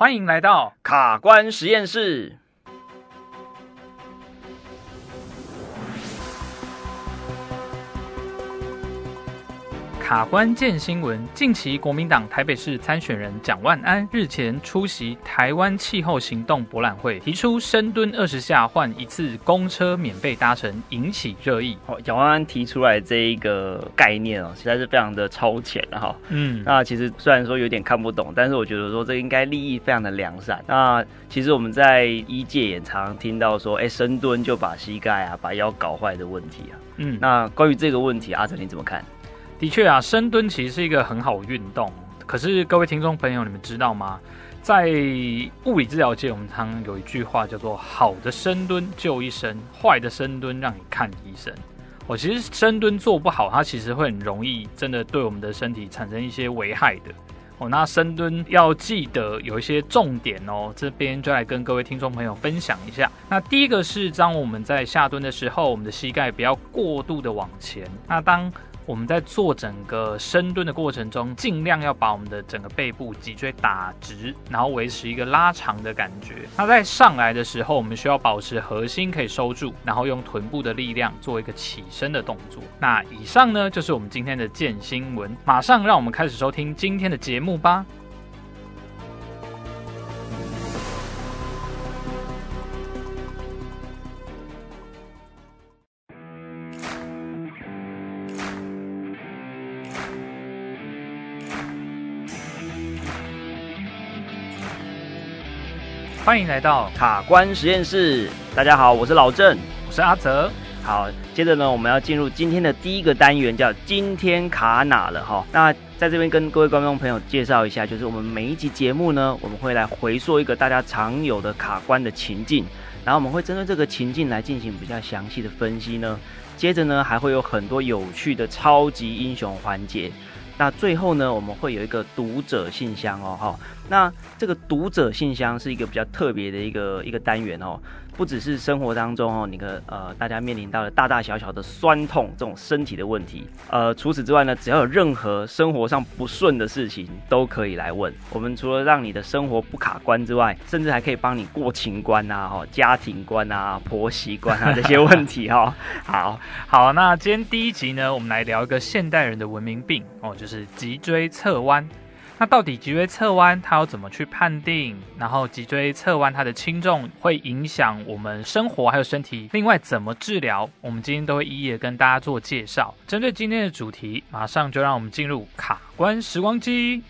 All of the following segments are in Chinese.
欢迎来到卡关实验室。卡关键新闻：近期，国民党台北市参选人蒋万安日前出席台湾气候行动博览会，提出深蹲二十下换一次公车免费搭乘，引起热议。哦，蒋万安提出来这一个概念哦，实在是非常的超前哈。嗯，那其实虽然说有点看不懂，但是我觉得说这应该利益非常的良善。那其实我们在医界也常常听到说，哎，深蹲就把膝盖啊、把腰搞坏的问题啊。嗯，那关于这个问题，阿泽你怎么看？的确啊，深蹲其实是一个很好运动。可是各位听众朋友，你们知道吗？在物理治疗界，我们常常有一句话叫做“好的深蹲救一生，坏的深蹲让你看医生”。我其实深蹲做不好，它其实会很容易真的对我们的身体产生一些危害的。哦，那深蹲要记得有一些重点哦，这边就来跟各位听众朋友分享一下。那第一个是，当我们在下蹲的时候，我们的膝盖不要过度的往前。那当我们在做整个深蹲的过程中，尽量要把我们的整个背部脊椎打直，然后维持一个拉长的感觉。那在上来的时候，我们需要保持核心可以收住，然后用臀部的力量做一个起身的动作。那以上呢，就是我们今天的健新闻。马上让我们开始收听今天的节目吧。欢迎来到卡关实验室。大家好，我是老郑，我是阿泽。好，接着呢，我们要进入今天的第一个单元，叫今天卡哪了哈。那在这边跟各位观众朋友介绍一下，就是我们每一集节目呢，我们会来回溯一个大家常有的卡关的情境，然后我们会针对这个情境来进行比较详细的分析呢。接着呢，还会有很多有趣的超级英雄环节。那最后呢，我们会有一个读者信箱哦，哈。那这个读者信箱是一个比较特别的一个一个单元哦。不只是生活当中哦，你的呃，大家面临到的大大小小的酸痛这种身体的问题，呃，除此之外呢，只要有任何生活上不顺的事情，都可以来问我们。除了让你的生活不卡关之外，甚至还可以帮你过情关啊、哈家庭关啊、婆媳关啊这些问题哈。好好，那今天第一集呢，我们来聊一个现代人的文明病哦，就是脊椎侧弯。那到底脊椎侧弯它要怎么去判定？然后脊椎侧弯它的轻重会影响我们生活还有身体，另外怎么治疗？我们今天都会一一的跟大家做介绍。针对今天的主题，马上就让我们进入卡关时光机。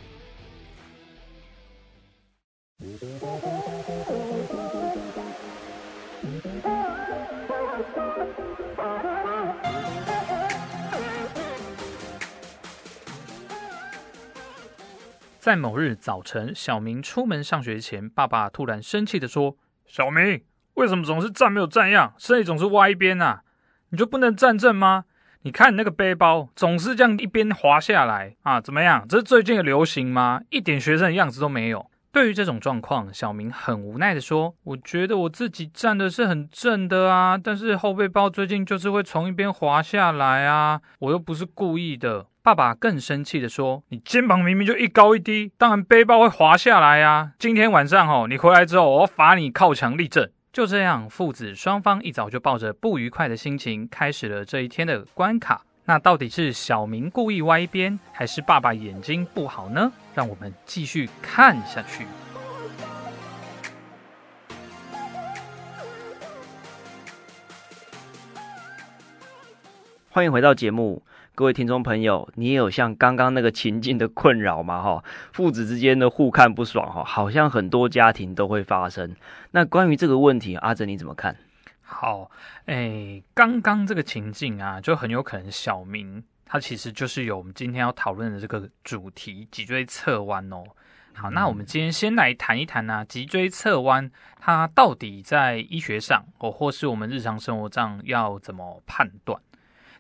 在某日早晨，小明出门上学前，爸爸突然生气地说：“小明，为什么总是站没有站样，身体总是歪一边啊？你就不能站正吗？你看你那个背包总是这样一边滑下来啊？怎么样？这是最近的流行吗？一点学生的样子都没有。”对于这种状况，小明很无奈地说：“我觉得我自己站的是很正的啊，但是后背包最近就是会从一边滑下来啊，我又不是故意的。”爸爸更生气地说：“你肩膀明明就一高一低，当然背包会滑下来呀！今天晚上哦，你回来之后，我要罚你靠墙立正。”就这样，父子双方一早就抱着不愉快的心情，开始了这一天的关卡。那到底是小明故意歪边，还是爸爸眼睛不好呢？让我们继续看下去。欢迎回到节目。各位听众朋友，你也有像刚刚那个情境的困扰吗？哈，父子之间的互看不爽，哈，好像很多家庭都会发生。那关于这个问题，阿泽你怎么看？好，诶，刚刚这个情境啊，就很有可能小明他其实就是有我们今天要讨论的这个主题——脊椎侧弯哦。好，那我们今天先来谈一谈呢、啊，脊椎侧弯它到底在医学上，或或是我们日常生活上要怎么判断？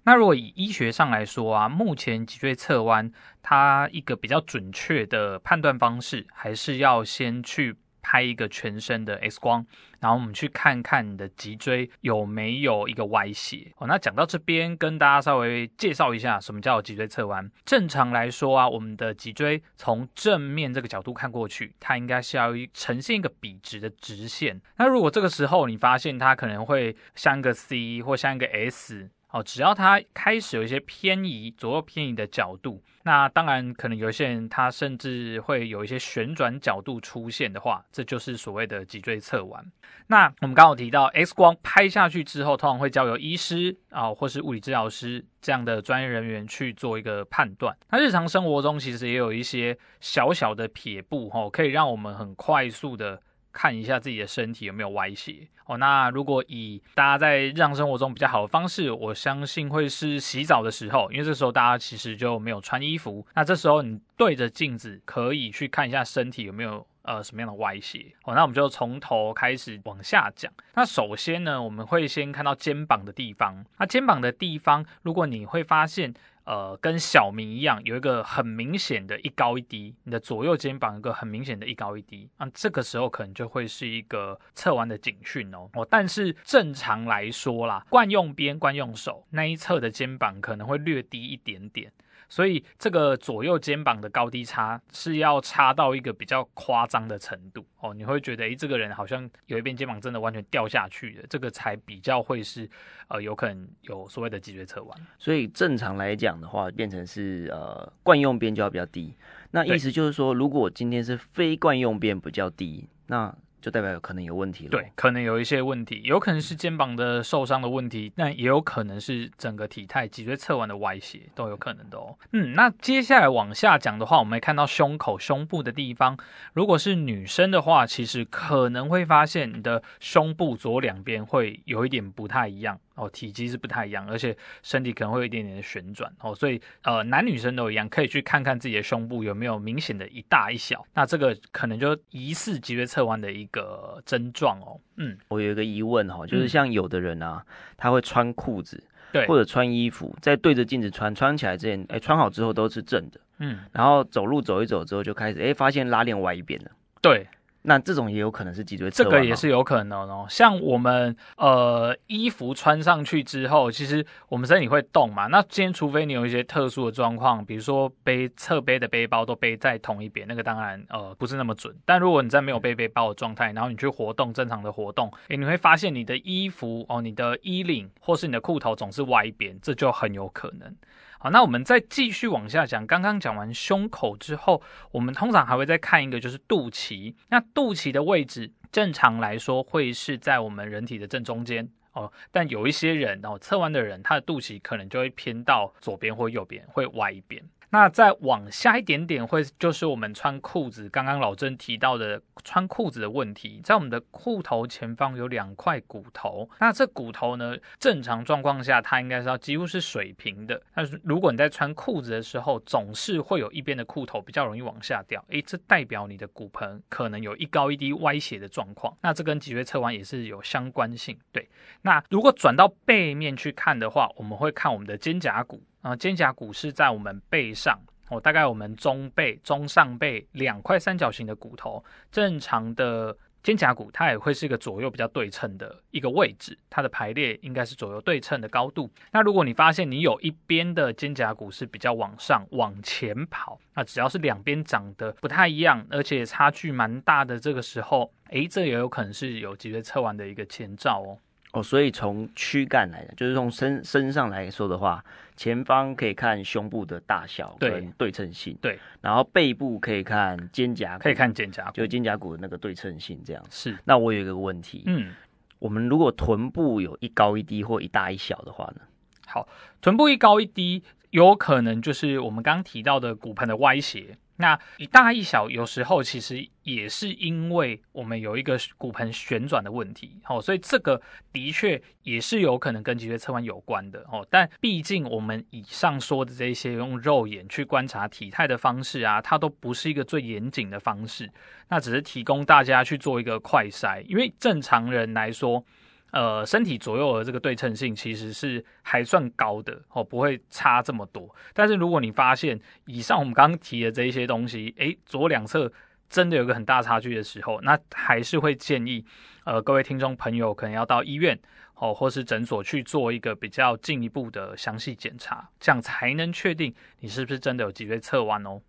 那如果以医学上来说啊，目前脊椎侧弯，它一个比较准确的判断方式，还是要先去拍一个全身的 X 光，然后我们去看看你的脊椎有没有一个歪斜。哦，那讲到这边，跟大家稍微介绍一下什么叫脊椎侧弯。正常来说啊，我们的脊椎从正面这个角度看过去，它应该是要呈现一个笔直的直线。那如果这个时候你发现它可能会像个 C 或像一个 S。哦，只要它开始有一些偏移，左右偏移的角度，那当然可能有些人他甚至会有一些旋转角度出现的话，这就是所谓的脊椎侧弯。那我们刚好提到 X 光拍下去之后，通常会交由医师啊、或是物理治疗师这样的专业人员去做一个判断。那日常生活中其实也有一些小小的撇步，哦，可以让我们很快速的。看一下自己的身体有没有歪斜哦。那如果以大家在日常生活中比较好的方式，我相信会是洗澡的时候，因为这时候大家其实就没有穿衣服。那这时候你对着镜子，可以去看一下身体有没有呃什么样的歪斜哦。那我们就从头开始往下讲。那首先呢，我们会先看到肩膀的地方。那肩膀的地方，如果你会发现。呃，跟小明一样，有一个很明显的一高一低，你的左右肩膀有一个很明显的一高一低，那这个时候可能就会是一个侧弯的警讯哦。哦，但是正常来说啦，惯用边、惯用手那一侧的肩膀可能会略低一点点。所以这个左右肩膀的高低差是要差到一个比较夸张的程度哦，你会觉得诶，这个人好像有一边肩膀真的完全掉下去了，这个才比较会是呃有可能有所谓的脊椎侧弯。所以正常来讲的话，变成是呃惯用边就要比较低，那意思就是说，如果今天是非惯用边比较低，那。就代表有可能有问题了。对，可能有一些问题，有可能是肩膀的受伤的问题，那也有可能是整个体态脊椎侧弯的歪斜，都有可能的哦。嗯，那接下来往下讲的话，我们会看到胸口、胸部的地方，如果是女生的话，其实可能会发现你的胸部左两边会有一点不太一样。哦，体积是不太一样，而且身体可能会有一点点的旋转哦，所以呃，男女生都一样，可以去看看自己的胸部有没有明显的一大一小，那这个可能就疑似脊椎侧弯的一个症状哦。嗯，我有一个疑问哈，就是像有的人啊，嗯、他会穿裤子，对，或者穿衣服，在对着镜子穿，穿起来之前，哎，穿好之后都是正的，嗯，然后走路走一走之后就开始，哎，发现拉链歪一边了，对。那这种也有可能是脊椎侧弯，这个也是有可能哦。像我们呃衣服穿上去之后，其实我们身体会动嘛。那今天除非你有一些特殊的状况，比如说背侧背的背包都背在同一边，那个当然呃不是那么准。但如果你在没有背背包的状态，然后你去活动正常的活动，诶，你会发现你的衣服哦，你的衣领或是你的裤头总是歪一边，这就很有可能。好，那我们再继续往下讲。刚刚讲完胸口之后，我们通常还会再看一个，就是肚脐。那肚脐的位置，正常来说会是在我们人体的正中间哦。但有一些人哦，侧弯的人，他的肚脐可能就会偏到左边或右边，会歪一边。那再往下一点点，会就是我们穿裤子，刚刚老郑提到的穿裤子的问题，在我们的裤头前方有两块骨头，那这骨头呢，正常状况下它应该是要几乎是水平的，但是如果你在穿裤子的时候，总是会有一边的裤头比较容易往下掉，诶，这代表你的骨盆可能有一高一低歪斜的状况，那这跟脊椎侧弯也是有相关性。对，那如果转到背面去看的话，我们会看我们的肩胛骨。啊，肩胛骨是在我们背上哦，大概我们中背、中上背两块三角形的骨头。正常的肩胛骨它也会是一个左右比较对称的一个位置，它的排列应该是左右对称的高度。那如果你发现你有一边的肩胛骨是比较往上往前跑，那只要是两边长得不太一样，而且差距蛮大的，这个时候，诶，这也有可能是有脊椎侧弯的一个前兆哦。哦，所以从躯干来讲，就是从身身上来说的话，前方可以看胸部的大小跟对称性，对，然后背部可以看肩胛，可以看肩胛，就肩胛骨的那个对称性这样。是，那我有一个问题，嗯，我们如果臀部有一高一低或一大一小的话呢？好，臀部一高一低，有可能就是我们刚刚提到的骨盆的歪斜。那一大一小，有时候其实也是因为我们有一个骨盆旋转的问题，哦，所以这个的确也是有可能跟脊椎侧弯有关的，哦。但毕竟我们以上说的这些用肉眼去观察体态的方式啊，它都不是一个最严谨的方式，那只是提供大家去做一个快筛，因为正常人来说。呃，身体左右的这个对称性其实是还算高的哦，不会差这么多。但是如果你发现以上我们刚刚提的这一些东西，诶，左两侧真的有个很大差距的时候，那还是会建议，呃，各位听众朋友可能要到医院哦，或是诊所去做一个比较进一步的详细检查，这样才能确定你是不是真的有脊椎侧弯哦。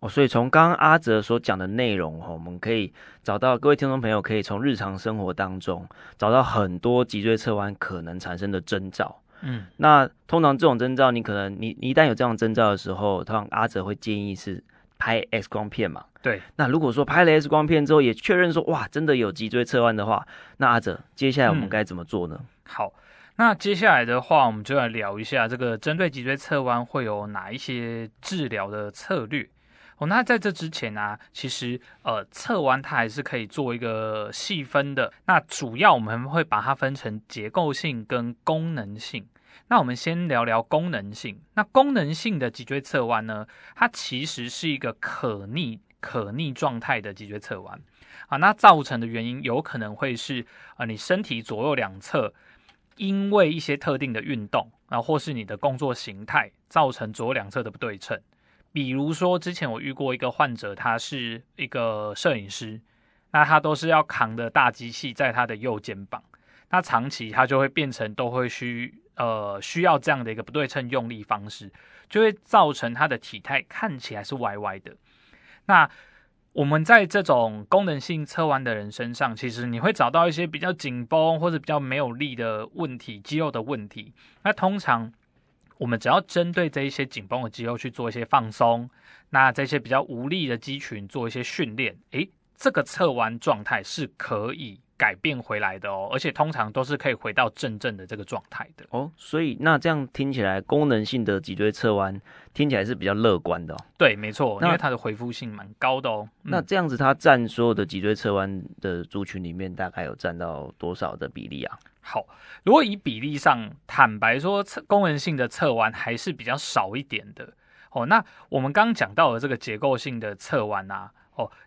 哦，所以从刚刚阿泽所讲的内容哈，我们可以找到各位听众朋友可以从日常生活当中找到很多脊椎侧弯可能产生的征兆。嗯，那通常这种征兆，你可能你你一旦有这样征兆的时候，通常阿泽会建议是拍 X 光片嘛。对。那如果说拍了 X 光片之后也确认说哇，真的有脊椎侧弯的话，那阿泽接下来我们该怎么做呢？嗯，好，那接下来的话，我们就来聊一下这个针对脊椎侧弯会有哪一些治疗的策略。哦，那在这之前呢、啊，其实呃，侧弯它还是可以做一个细分的。那主要我们会把它分成结构性跟功能性。那我们先聊聊功能性。那功能性的脊椎侧弯呢，它其实是一个可逆可逆状态的脊椎侧弯啊。那造成的原因有可能会是啊、呃，你身体左右两侧因为一些特定的运动啊，或是你的工作形态造成左右两侧的不对称。比如说，之前我遇过一个患者，他是一个摄影师，那他都是要扛的大机器在他的右肩膀，那长期他就会变成都会需呃需要这样的一个不对称用力方式，就会造成他的体态看起来是歪歪的。那我们在这种功能性侧弯的人身上，其实你会找到一些比较紧绷或者比较没有力的问题，肌肉的问题。那通常。我们只要针对这一些紧绷的肌肉去做一些放松，那这些比较无力的肌群做一些训练，诶，这个侧弯状态是可以改变回来的哦，而且通常都是可以回到正正的这个状态的哦。所以那这样听起来，功能性的脊椎侧弯听起来是比较乐观的哦。对，没错，因为它的回复性蛮高的哦。那这样子，它占所有的脊椎侧弯的族群里面，大概有占到多少的比例啊？好，如果以比例上，坦白说，功能性的测完还是比较少一点的。哦，那我们刚讲到的这个结构性的测完啊。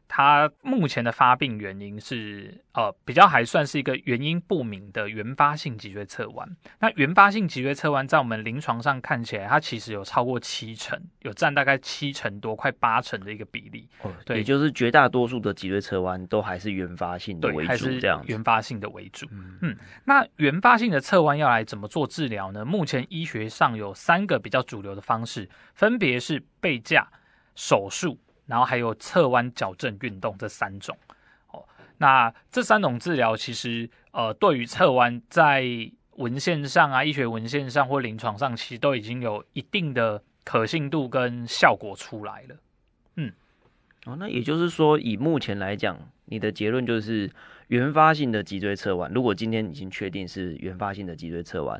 哦，它目前的发病原因是，呃，比较还算是一个原因不明的原发性脊椎侧弯。那原发性脊椎侧弯在我们临床上看起来，它其实有超过七成，有占大概七成多，快八成的一个比例。哦，对，也就是绝大多数的脊椎侧弯都还是原发性的为主，这样，原发性的为主。嗯嗯，那原发性的侧弯要来怎么做治疗呢？目前医学上有三个比较主流的方式，分别是背架、手术。然后还有侧弯矫正运动这三种，哦，那这三种治疗其实，呃，对于侧弯在文献上啊，医学文献上或临床上，其实都已经有一定的可信度跟效果出来了。嗯，哦，那也就是说，以目前来讲，你的结论就是原发性的脊椎侧弯，如果今天已经确定是原发性的脊椎侧弯。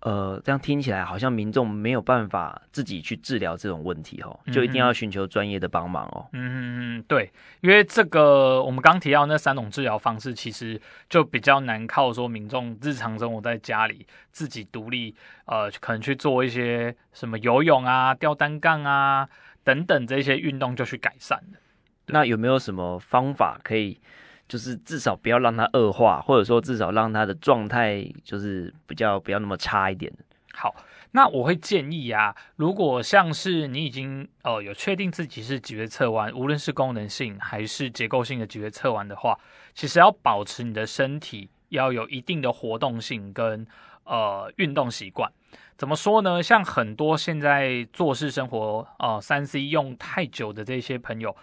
呃，这样听起来好像民众没有办法自己去治疗这种问题哦，就一定要寻求专业的帮忙哦。嗯嗯嗯，对，因为这个我们刚提到那三种治疗方式，其实就比较难靠说民众日常生活在家里自己独立，呃，可能去做一些什么游泳啊、吊单杠啊等等这些运动就去改善的。那有没有什么方法可以？就是至少不要让它恶化，或者说至少让它的状态就是比较不要那么差一点。好，那我会建议啊，如果像是你已经呃有确定自己是脊椎侧弯，无论是功能性还是结构性的脊椎侧弯的话，其实要保持你的身体要有一定的活动性跟呃运动习惯。怎么说呢？像很多现在做事生活呃三 C 用太久的这些朋友。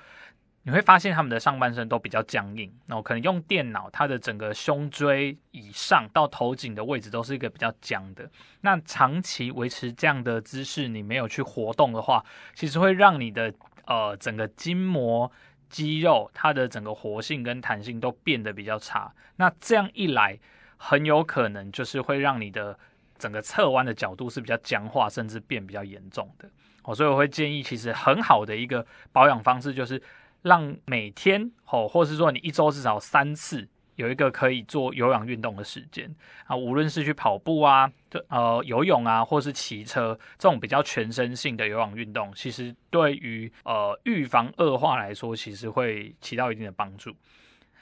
你会发现他们的上半身都比较僵硬，然后可能用电脑，它的整个胸椎以上到头颈的位置都是一个比较僵的。那长期维持这样的姿势，你没有去活动的话，其实会让你的呃整个筋膜、肌肉它的整个活性跟弹性都变得比较差。那这样一来，很有可能就是会让你的整个侧弯的角度是比较僵化，甚至变比较严重的。哦，所以我会建议，其实很好的一个保养方式就是。让每天哦，或是说你一周至少三次有一个可以做有氧运动的时间啊，无论是去跑步啊，呃游泳啊，或是骑车这种比较全身性的有氧运动，其实对于呃预防恶化来说，其实会起到一定的帮助。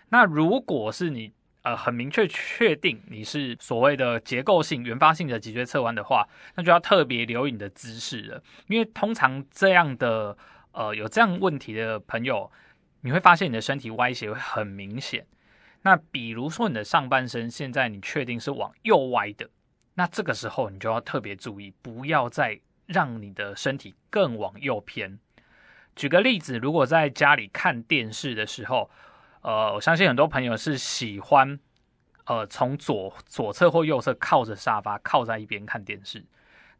那如果是你呃很明确确定你是所谓的结构性原发性的脊椎侧弯的话，那就要特别留意你的姿势了，因为通常这样的。呃有这样问题的朋友，你会发现你的身体歪斜会很明显。那比如说你的上半身现在你确定是往右歪的，那这个时候你就要特别注意，不要再让你的身体更往右偏。举个例子，如果在家里看电视的时候，呃，我相信很多朋友是喜欢，呃，从左左侧或右侧靠着沙发，靠在一边看电视。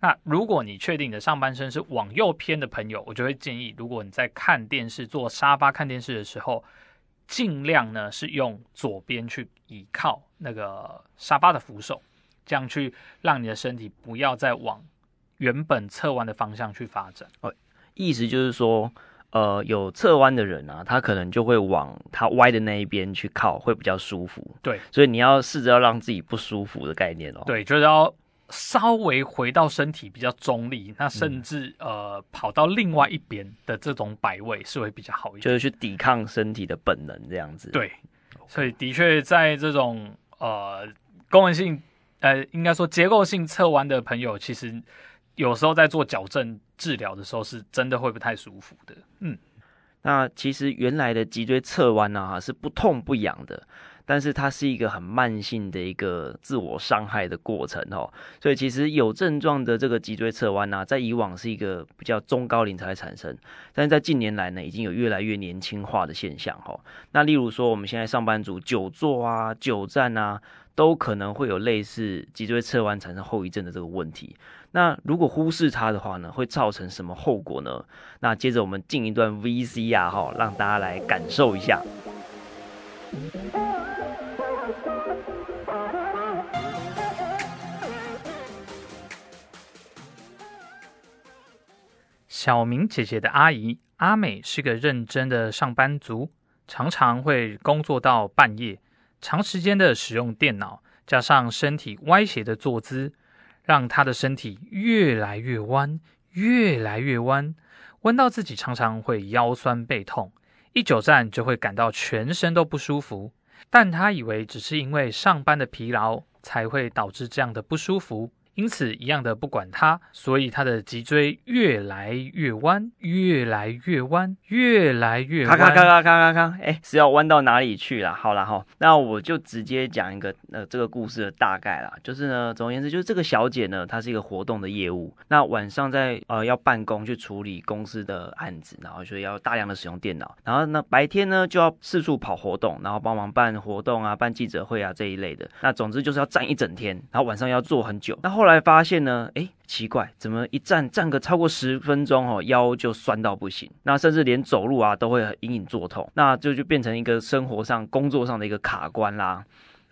那如果你确定你的上半身是往右偏的朋友，我就会建议，如果你在看电视、坐沙发看电视的时候，尽量呢是用左边去倚靠那个沙发的扶手，这样去让你的身体不要再往原本侧弯的方向去发展。哦，意思就是说，呃，有侧弯的人啊，他可能就会往他歪的那一边去靠，会比较舒服。对，所以你要试着要让自己不舒服的概念哦。对，就是要。稍微回到身体比较中立，那甚至、嗯、呃跑到另外一边的这种摆位是会比较好一点，就是去抵抗身体的本能这样子。对.所以的确在这种呃功能性呃应该说结构性侧弯的朋友，其实有时候在做矫正治疗的时候是真的会不太舒服的。嗯，那其实原来的脊椎侧弯呢哈是不痛不痒的。但是它是一个很慢性的一个自我伤害的过程哦，所以其实有症状的这个脊椎侧弯呢，在以往是一个比较中高龄才会产生，但是在近年来呢，已经有越来越年轻化的现象哈。那例如说，我们现在上班族久坐啊、久站啊，都可能会有类似脊椎侧弯产生后遗症的这个问题。那如果忽视它的话呢，会造成什么后果呢？那接着我们进一段 VC 啊哈，让大家来感受一下。小明姐姐的阿姨阿美是个认真的上班族，常常会工作到半夜，长时间的使用电脑，加上身体歪斜的坐姿，让她的身体越来越弯，越来越弯，弯到自己常常会腰酸背痛，一久站就会感到全身都不舒服。但她以为只是因为上班的疲劳才会导致这样的不舒服。因此，一样的不管它，所以它的脊椎越来越弯，越来越弯，越来越弯。咔咔咔咔咔咔咔，哎，是要弯到哪里去啦？好啦哈，那我就直接讲一个呃这个故事的大概啦。就是呢，总而言之，就是这个小姐呢，她是一个活动的业务。那晚上在呃要办公去处理公司的案子，然后所以要大量的使用电脑。然后呢，白天呢就要四处跑活动，然后帮忙办活动啊、办记者会啊这一类的。那总之就是要站一整天，然后晚上要坐很久。那后后来发现呢，哎，奇怪，怎么一站站个超过十分钟哦，腰就酸到不行，那甚至连走路啊都会隐隐作痛，那这，就变成一个生活上、工作上的一个卡关啦。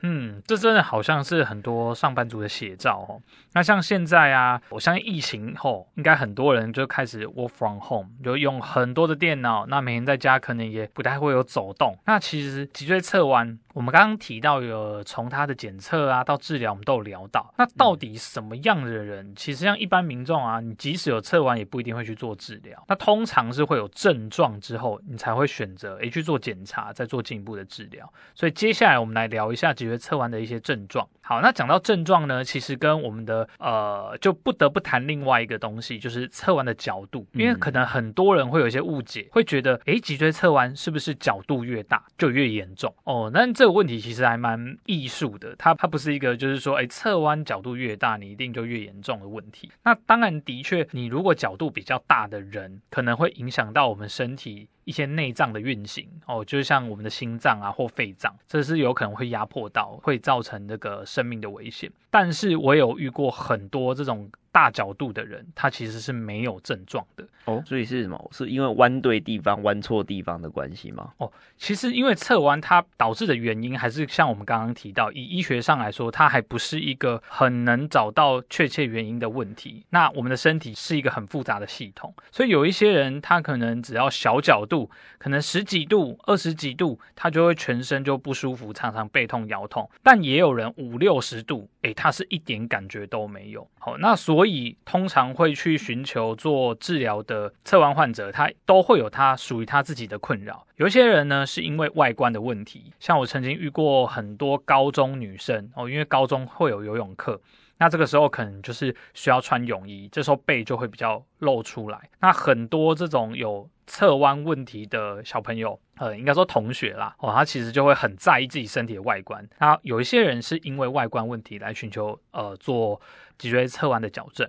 嗯，这真的好像是很多上班族的写照哦。那像现在啊，我相信疫情后，应该很多人就开始 work from home，就用很多的电脑，那每天在家可能也不太会有走动。那其实脊椎侧弯，我们刚刚提到有从它的检测啊到治疗，我们都有聊到。那到底什么样的人，其实像一般民众啊，你即使有侧弯，也不一定会去做治疗。那通常是会有症状之后，你才会选择诶去做检查，再做进一步的治疗。所以接下来我们来聊一下脊椎侧弯的一些症状。好，那讲到症状呢，其实跟我们的呃，就不得不谈另外一个东西，就是侧弯的角度，因为可能很多人会有一些误解，会觉得，诶，脊椎侧弯是不是角度越大就越严重？哦，那这个问题其实还蛮艺术的，它它不是一个就是说，诶，侧弯角度越大，你一定就越严重的问题。那当然，的确，你如果角度比较大的人，可能会影响到我们身体。一些内脏的运行哦，就像我们的心脏啊或肺脏，这是有可能会压迫到，会造成那个生命的危险。但是我有遇过很多这种。大角度的人，他其实是没有症状的哦，所以是什么？是因为弯对地方、弯错地方的关系吗？哦，其实因为侧弯它导致的原因，还是像我们刚刚提到，以医学上来说，它还不是一个很能找到确切原因的问题。那我们的身体是一个很复杂的系统，所以有一些人他可能只要小角度，可能十几度、二十几度，他就会全身就不舒服，常常背痛、腰痛。但也有人五六十度，诶，他是一点感觉都没有。好，那所所以，通常会去寻求做治疗的侧弯患者，他都会有他属于他自己的困扰。有一些人呢，是因为外观的问题，像我曾经遇过很多高中女生哦，因为高中会有游泳课。那这个时候可能就是需要穿泳衣，这时候背就会比较露出来。那很多这种有侧弯问题的小朋友，呃，应该说同学啦，哦，他其实就会很在意自己身体的外观。那有一些人是因为外观问题来寻求呃做脊椎侧弯的矫正。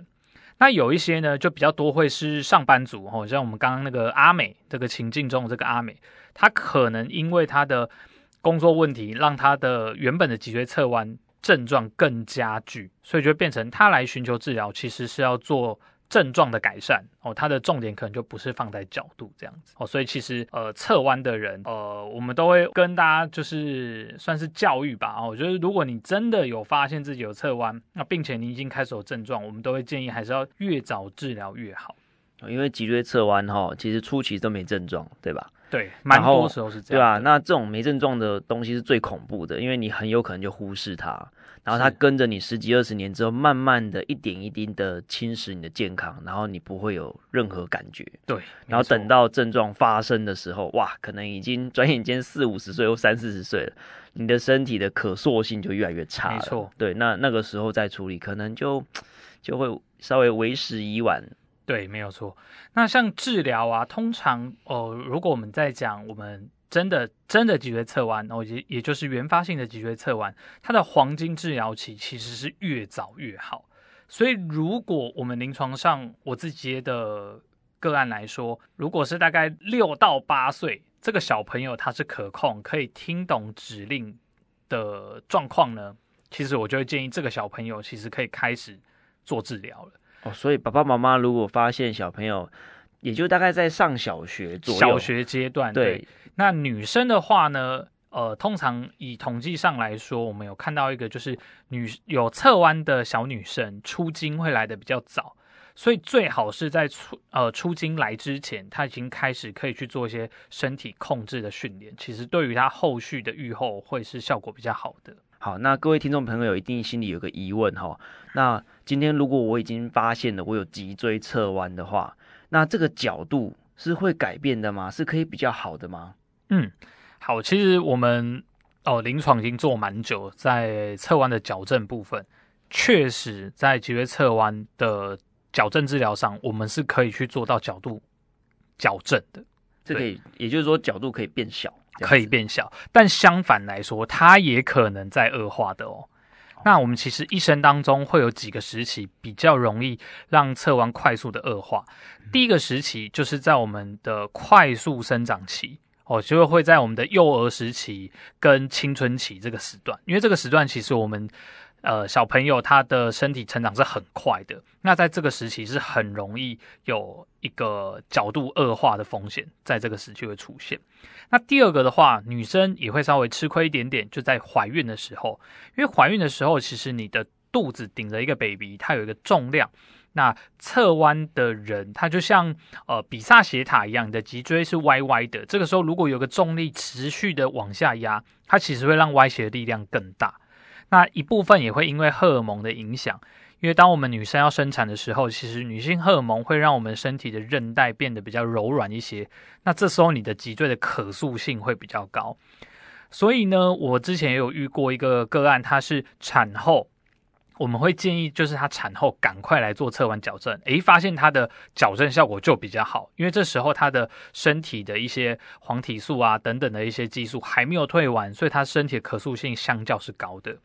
那有一些呢，就比较多会是上班族哦，像我们刚刚那个阿美这个情境中的这个阿美，她可能因为她的工作问题，让她的原本的脊椎侧弯症状更加剧，所以就变成他来寻求治疗，其实是要做。症状的改善哦，他的重点可能就不是放在角度这样子哦，所以其实呃侧弯的人呃，我们都会跟大家就是算是教育吧哦，我觉得如果你真的有发现自己有侧弯，那并且你已经开始有症状，我们都会建议还是要越早治疗越好，因为脊椎侧弯哈，其实初期都没症状，对吧？对，蛮多时候是这样，对吧？那这种没症状的东西是最恐怖的，因为你很有可能就忽视它。然后它跟着你十几二十年之后，慢慢的一点一滴的侵蚀你的健康，然后你不会有任何感觉。对，然后等到症状发生的时候，哇，可能已经 转眼间四五十岁或三四十岁了，你的身体的可塑性就越来越差了。没错，对，那那个时候再处理，可能就就会稍微为时已晚。对，没有错。那像治疗啊，通常哦、如果我们在讲我们。真的，真的脊椎侧弯，哦也也就是原发性的脊椎侧弯，它的黄金治疗期其实是越早越好。所以，如果我们临床上我自己的个案来说，如果是大概六到八岁，这个小朋友他是可控，可以听懂指令的状况呢，其实我就会建议这个小朋友其实可以开始做治疗了。哦，所以爸爸妈妈如果发现小朋友，也就大概在上小学左右，小学阶段，对。对那女生的话呢，呃，通常以统计上来说，我们有看到一个，就是女有侧弯的小女生出经会来的比较早，所以最好是在出呃出经来之前，她已经开始可以去做一些身体控制的训练，其实对于她后续的愈后会是效果比较好的。好，那各位听众朋友一定心里有个疑问哈，那今天如果我已经发现了我有脊椎侧弯的话，那这个角度是会改变的吗？是可以比较好的吗？嗯，好，其实我们哦，临床已经做蛮久，在侧弯的矫正部分，确实在脊椎侧弯的矫正治疗上，我们是可以去做到角度矫正的。这可以，也就是说角度可以变小，可以变小，但相反来说，它也可能在恶化的哦。那我们其实一生当中会有几个时期比较容易让侧弯快速的恶化。第一个时期就是在我们的快速生长期。哦，就会在我们的幼儿时期跟青春期这个时段，因为这个时段其实我们呃小朋友他的身体成长是很快的，那在这个时期是很容易有一个角度恶化的风险，在这个时期会出现。那第二个的话，女生也会稍微吃亏一点点，就在怀孕的时候，因为怀孕的时候其实你的肚子顶着一个 baby，它有一个重量。那侧弯的人，他就像呃比萨斜塔一样，你的脊椎是歪歪的。这个时候，如果有个重力持续的往下压，它其实会让歪斜的力量更大。那一部分也会因为荷尔蒙的影响，因为当我们女生要生产的时候，其实女性荷尔蒙会让我们身体的韧带变得比较柔软一些。那这时候你的脊椎的可塑性会比较高。所以呢，我之前也有遇过一个个案，她是产后。我们会建议，就是她产后赶快来做侧弯矫正，诶，发现她的矫正效果就比较好，因为这时候她的身体的一些黄体素啊等等的一些激素还没有退完，所以她身体的可塑性相较是高的。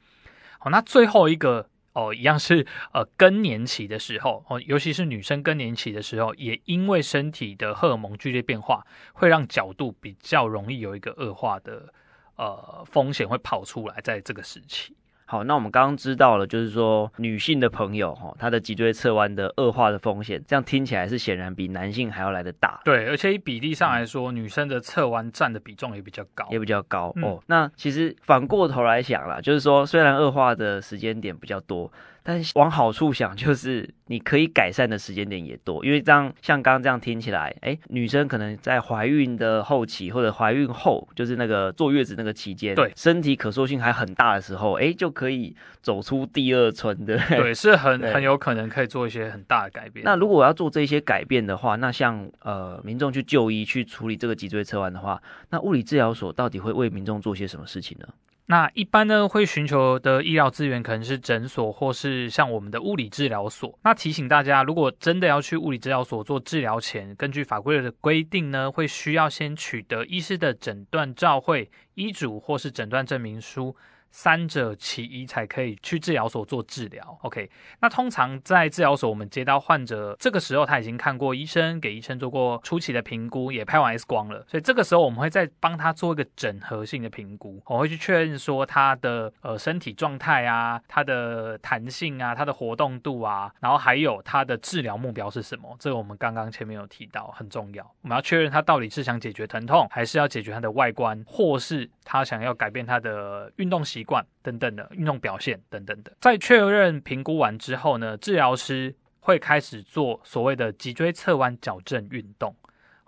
好，那最后一个哦，一样是呃更年期的时候哦，尤其是女生更年期的时候，也因为身体的荷尔蒙剧烈变化，会让角度比较容易有一个恶化的呃风险会跑出来，在这个时期。好，那我们刚刚知道了，就是说女性的朋友哈，她的脊椎侧弯的恶化的风险，这样听起来是显然比男性还要来得大。对，而且以比例上来说，嗯、女生的侧弯占的比重也比较高，也比较高、嗯、哦。那其实反过头来想啦，就是说虽然恶化的时间点比较多。但是往好处想，就是你可以改善的时间点也多，因为这样像刚刚这样听起来，哎，女生可能在怀孕的后期或者怀孕后，就是那个坐月子那个期间，对，身体可塑性还很大的时候，哎，就可以走出第二春的，对，是很很有可能可以做一些很大的改变。那如果我要做这些改变的话，那像呃民众去就医去处理这个脊椎侧弯的话，那物理治疗所到底会为民众做些什么事情呢？那一般呢，会寻求的医疗资源可能是诊所，或是像我们的物理治疗所。那提醒大家，如果真的要去物理治疗所做治疗前，根据法规的规定呢，会需要先取得医师的诊断照会、医嘱或是诊断证明书。三者其一才可以去治疗所做治疗。OK，那通常在治疗所，我们接到患者，这个时候他已经看过医生，给医生做过初期的评估，也拍完 X 光了，所以这个时候我们会再帮他做一个整合性的评估，我会去确认说他的呃身体状态啊，他的弹性啊，他的活动度啊，然后还有他的治疗目标是什么？这个我们刚刚前面有提到，很重要。我们要确认他到底是想解决疼痛，还是要解决他的外观，或是他想要改变他的运动习习惯等等的运动表现等等的，在确认评估完之后呢，治疗师会开始做所谓的脊椎侧弯矫正运动。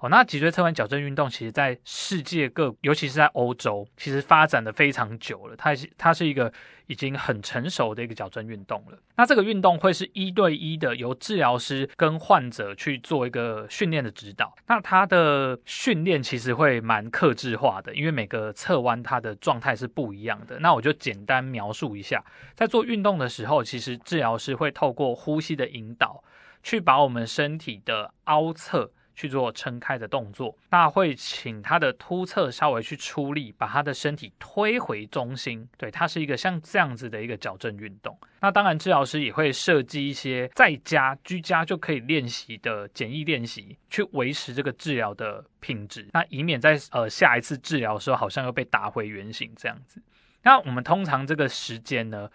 哦，那脊椎侧弯矫正运动，其实在世界各，尤其是在欧洲，其实发展的非常久了。它是它是一个已经很成熟的一个矫正运动了。那这个运动会是一对一的，由治疗师跟患者去做一个训练的指导。那它的训练其实会蛮克制化的，因为每个侧弯它的状态是不一样的。那我就简单描述一下，在做运动的时候，其实治疗师会透过呼吸的引导，去把我们身体的凹侧。去做撑开的动作，那会请他的突侧稍微去出力，把他的身体推回中心。对，它是一个像这样子的一个矫正运动。那当然，治疗师也会设计一些在家居家就可以练习的简易练习，去维持这个治疗的品质。那以免在呃下一次治疗的时候，好像又被打回原形这样子。那我们通常这个时间呢，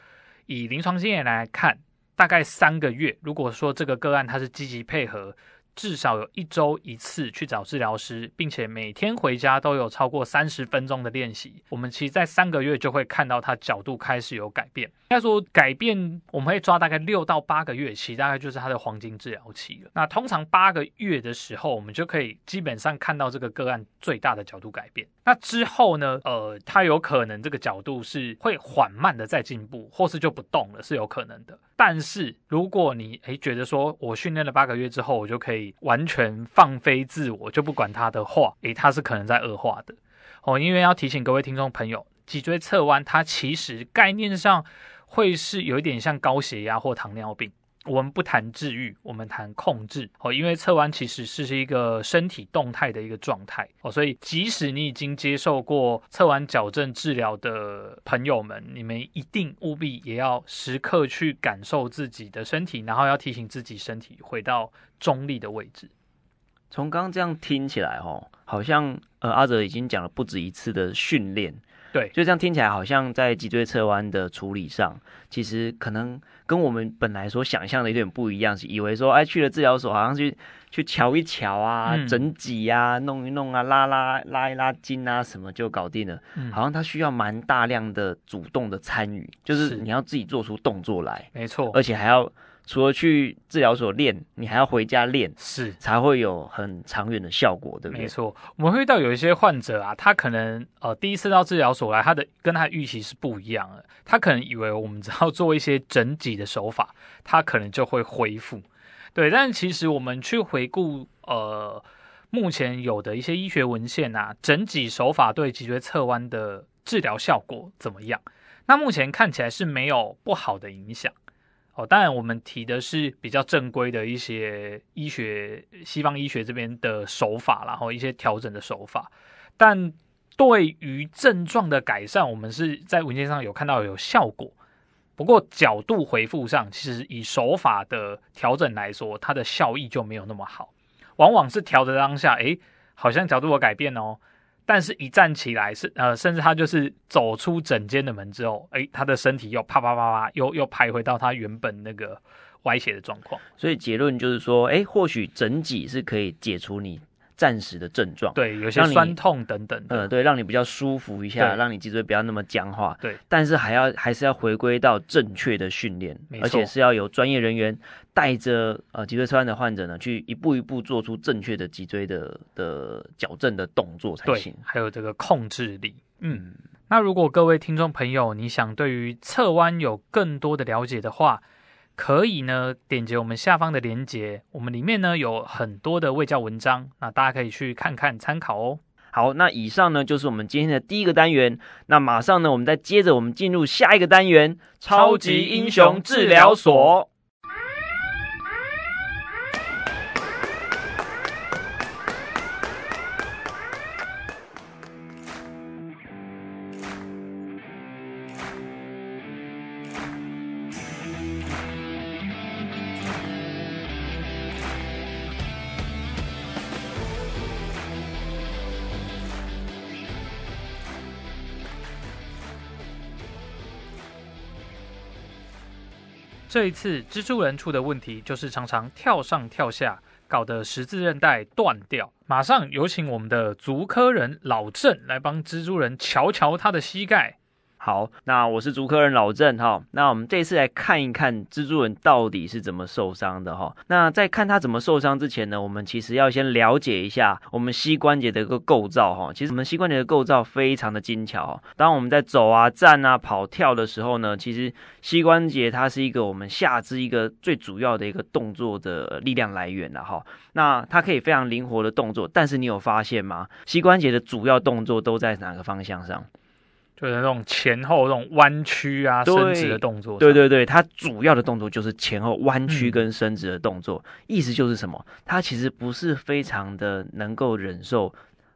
以临床经验来看，大概三个月。如果说这个个案他是积极配合。至少有一周一次去找治疗师，并且每天回家都有超过三十分钟的练习。我们其实，在三个月就会看到他角度开始有改变。应该说，改变我们会抓大概六到八个月期，大概就是他的黄金治疗期了。那通常八个月的时候，我们就可以基本上看到这个个案最大的角度改变。那之后呢？呃，他有可能这个角度是会缓慢的在进步，或是就不动了，是有可能的。但是如果你诶觉得说我训练了八个月之后，我就可以。完全放飞自我，就不管他的话，诶，他是可能在恶化的哦。因为要提醒各位听众朋友，脊椎侧弯它其实概念上会是有一点像高血压或糖尿病。我们不谈治愈，我们谈控制哦。因为侧弯其实是一个身体动态的一个状态哦，所以即使你已经接受过侧弯矫正治疗的朋友们，你们一定务必也要时刻去感受自己的身体，然后要提醒自己身体回到中立的位置。从刚刚这样听起来，哦，好像呃阿哲已经讲了不止一次的训练。对，就这样听起来，好像在脊椎侧弯的处理上，其实可能跟我们本来所想象的有点不一样，是以为说，哎，去了治疗所，好像去去瞧一瞧啊，嗯、整脊啊，弄一弄啊，拉拉拉一拉筋啊，什么就搞定了。嗯、好像他需要蛮大量的主动的参与，就是你要自己做出动作来，没错，而且还要。除了去治疗所练，你还要回家练，是才会有很长远的效果，对不对？没错，我们会遇到有一些患者啊，他可能呃第一次到治疗所来，他的跟他的预期是不一样的，他可能以为我们只要做一些整脊的手法，他可能就会恢复，对，但其实我们去回顾呃目前有的一些医学文献啊，整脊手法对脊椎侧弯的治疗效果怎么样？那目前看起来是没有不好的影响。哦，当然，我们提的是比较正规的一些医学，西方医学这边的手法，然后一些调整的手法。但对于症状的改善，我们是在文献上有看到有效果。不过角度回复上，其实以手法的调整来说，它的效益就没有那么好。往往是调的当下，诶，好像角度有改变哦。但是，一站起来是呃，甚至他就是走出整间的门之后，诶，他的身体又啪啪啪啪，又又排回到他原本那个歪斜的状况。所以结论就是说，诶，或许整脊是可以解除你暂时的症状，对，有些酸痛等等，呃，对，让你比较舒服一下，让你脊椎不要那么僵化，对。但是还要还是要回归到正确的训练，而且是要有专业人员带着呃脊椎侧弯的患者呢，去一步一步做出正确的脊椎的的矫正的动作才行。还有这个控制力，嗯。那如果各位听众朋友，你想对于侧弯有更多的了解的话，可以呢，点击我们下方的链接，我们里面呢有很多的卫教文章，那大家可以去看看参考哦。好，那以上呢就是我们今天的第一个单元。那马上呢，我们再接着我们进入下一个单元——超级英雄治疗所。这一次蜘蛛人出的问题就是常常跳上跳下，搞得十字韧带断掉。马上有请我们的足科人老郑来帮蜘蛛人瞧瞧他的膝盖。好，那我是足科人老郑哈。那我们这次来看一看蜘蛛人到底是怎么受伤的哈。那在看他怎么受伤之前呢，我们其实要先了解一下我们膝关节的一个构造哈。其实我们膝关节的构造非常的精巧。当我们在走啊、站啊、跑跳的时候呢，其实膝关节它是一个我们下肢一个最主要的一个动作的力量来源了哈。那它可以非常灵活的动作，但是你有发现吗？膝关节的主要动作都在哪个方向上？就是那种前后那种弯曲啊、伸直的动作。对对对，它主要的动作就是前后弯曲跟伸直的动作。嗯、意思就是什么？它其实不是非常的能够忍受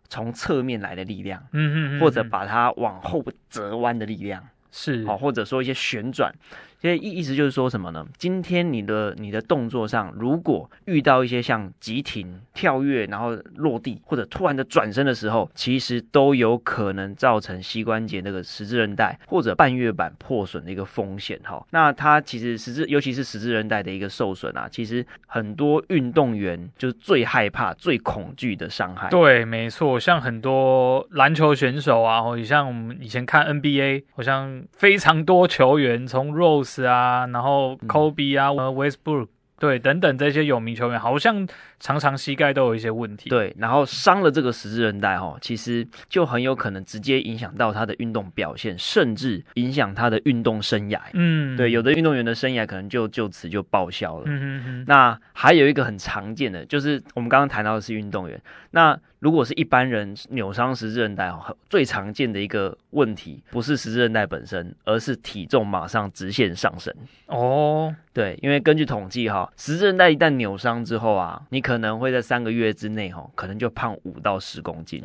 从侧面来的力量，嗯嗯，嗯，或者把它往后折弯的力量，是，好，或者说一些旋转。所以意意思就是说什么呢？今天你的你的动作上，如果遇到一些像急停、跳跃，然后落地，或者突然的转身的时候，其实都有可能造成膝关节那个十字韧带或者半月板破损的一个风险哈。那它其实十字，尤其是十字韧带的一个受损啊，其实很多运动员就是最害怕、最恐惧的伤害。对，没错，像很多篮球选手啊，或者像我们以前看 NBA，好像非常多球员从 Rose 啊，然后 Kobe 啊，呃，Westbrook，对，等等这些有名球员，好像。常常膝盖都有一些问题，对，然后伤了这个十字韧带哈，其实就很有可能直接影响到他的运动表现，甚至影响他的运动生涯。嗯，对，有的运动员的生涯可能就就此就报销了。嗯嗯嗯。那还有一个很常见的，就是我们刚刚谈到的是运动员。那如果是一般人扭伤十字韧带，最常见的一个问题不是十字韧带本身，而是体重马上直线上升。哦，对，因为根据统计哈，十字韧带一旦扭伤之后啊，你。可能会在三个月之内，哈，可能就胖五到十公斤，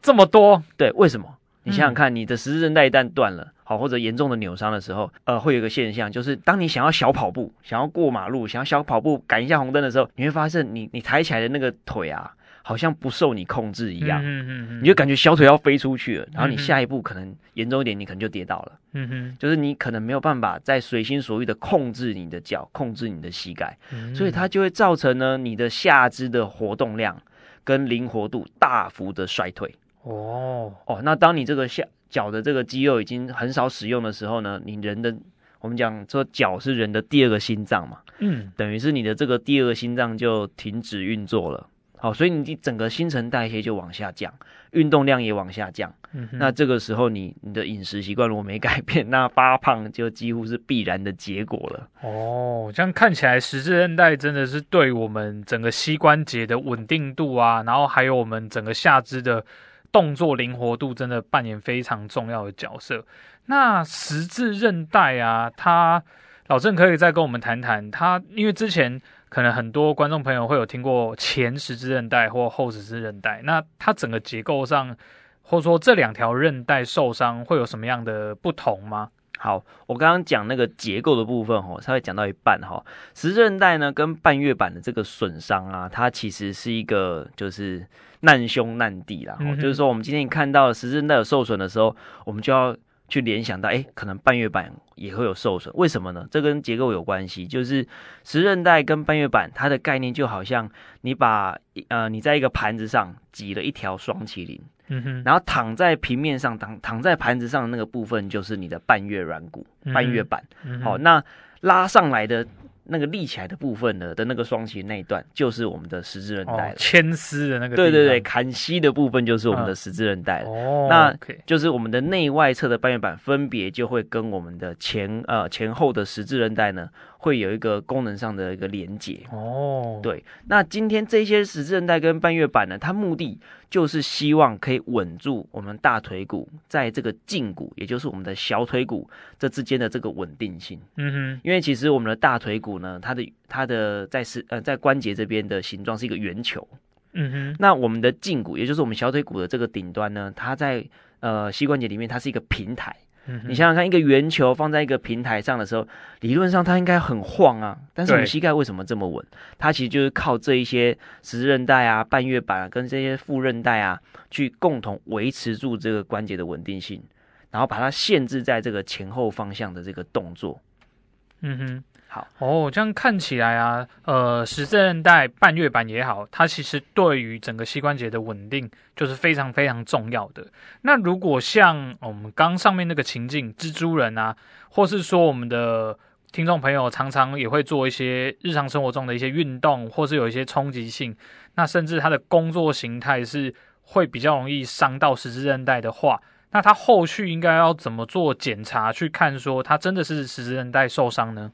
这么多？对，为什么？你想想看，你的十字韧带一旦断了，好，或者严重的扭伤的时候，呃，会有一个现象，就是当你想要小跑步，想要过马路，想要小跑步赶一下红灯的时候，你会发现你，你你抬起来的那个腿啊。好像不受你控制一样，嗯嗯嗯，你就感觉小腿要飞出去了，然后你下一步可能严重一点，你可能就跌倒了，嗯哼，就是你可能没有办法再随心所欲的控制你的脚，控制你的膝盖，所以它就会造成呢你的下肢的活动量跟灵活度大幅的衰退。哦。哦，那当你这个下脚的这个肌肉已经很少使用的时候呢，你人的我们讲说脚是人的第二个心脏嘛，嗯，等于是你的这个第二个心脏就停止运作了。好，所以你整个新陈代谢就往下降，运动量也往下降。嗯，那这个时候你你的饮食习惯如果没改变，那发胖就几乎是必然的结果了。哦，这样看起来十字韧带真的是对我们整个膝关节的稳定度啊，然后还有我们整个下肢的动作灵活度，真的扮演非常重要的角色。那十字韧带啊，它老郑可以再跟我们谈谈它，因为之前。可能很多观众朋友会有听过前十字韧带或后十字韧带，那它整个结构上，或者说这两条韧带受伤会有什么样的不同吗？好，我刚刚讲那个结构的部分哦，稍微讲到一半哈，十字韧带呢跟半月板的这个损伤啊，它其实是一个就是难兄难弟啦，嗯、就是说我们今天看到十字韧带有受损的时候，我们就要。去联想到，哎，可能半月板也会有受损，为什么呢？这跟结构有关系，就是十字韧带跟半月板，它的概念就好像你把呃你在一个盘子上挤了一条双麒麟，嗯哼，然后躺在平面上，躺躺在盘子上的那个部分就是你的半月软骨，半月板，嗯、好，那拉上来的。那个立起来的部分呢的那个双膝那一段，就是我们的十字韧带了。牵丝的那个。对对对，砍膝的部分就是我们的十字韧带了。哦。那就是我们的内外侧的半月板分别就会跟我们的前呃前后的十字韧带呢，会有一个功能上的一个连接哦。对，那今天这些十字韧带跟半月板呢，它目的就是希望可以稳住我们大腿骨在这个胫骨，也就是我们的小腿骨这之间的这个稳定性。嗯哼，因为其实我们的大腿骨呢，它的它的在是呃在关节这边的形状是一个圆球。嗯哼，那我们的胫骨，也就是我们小腿骨的这个顶端呢，它在呃膝关节里面，它是一个平台。嗯，你想想看，一个圆球放在一个平台上的时候，理论上它应该很晃啊。但是我们膝盖为什么这么稳？它其实就是靠这一些十字韧带啊、半月板啊，跟这些副韧带啊，去共同维持住这个关节的稳定性，然后把它限制在这个前后方向的这个动作。嗯哼。好哦，这样看起来啊，呃，十字韧带、半月板也好，它其实对于整个膝关节的稳定就是非常非常重要的。那如果像我们刚上面那个情境，蜘蛛人啊，或是说我们的听众朋友常常也会做一些日常生活中的一些运动，或是有一些冲击性，那甚至他的工作形态是会比较容易伤到十字韧带的话，那他后续应该要怎么做检查，去看说他真的是十字韧带受伤呢？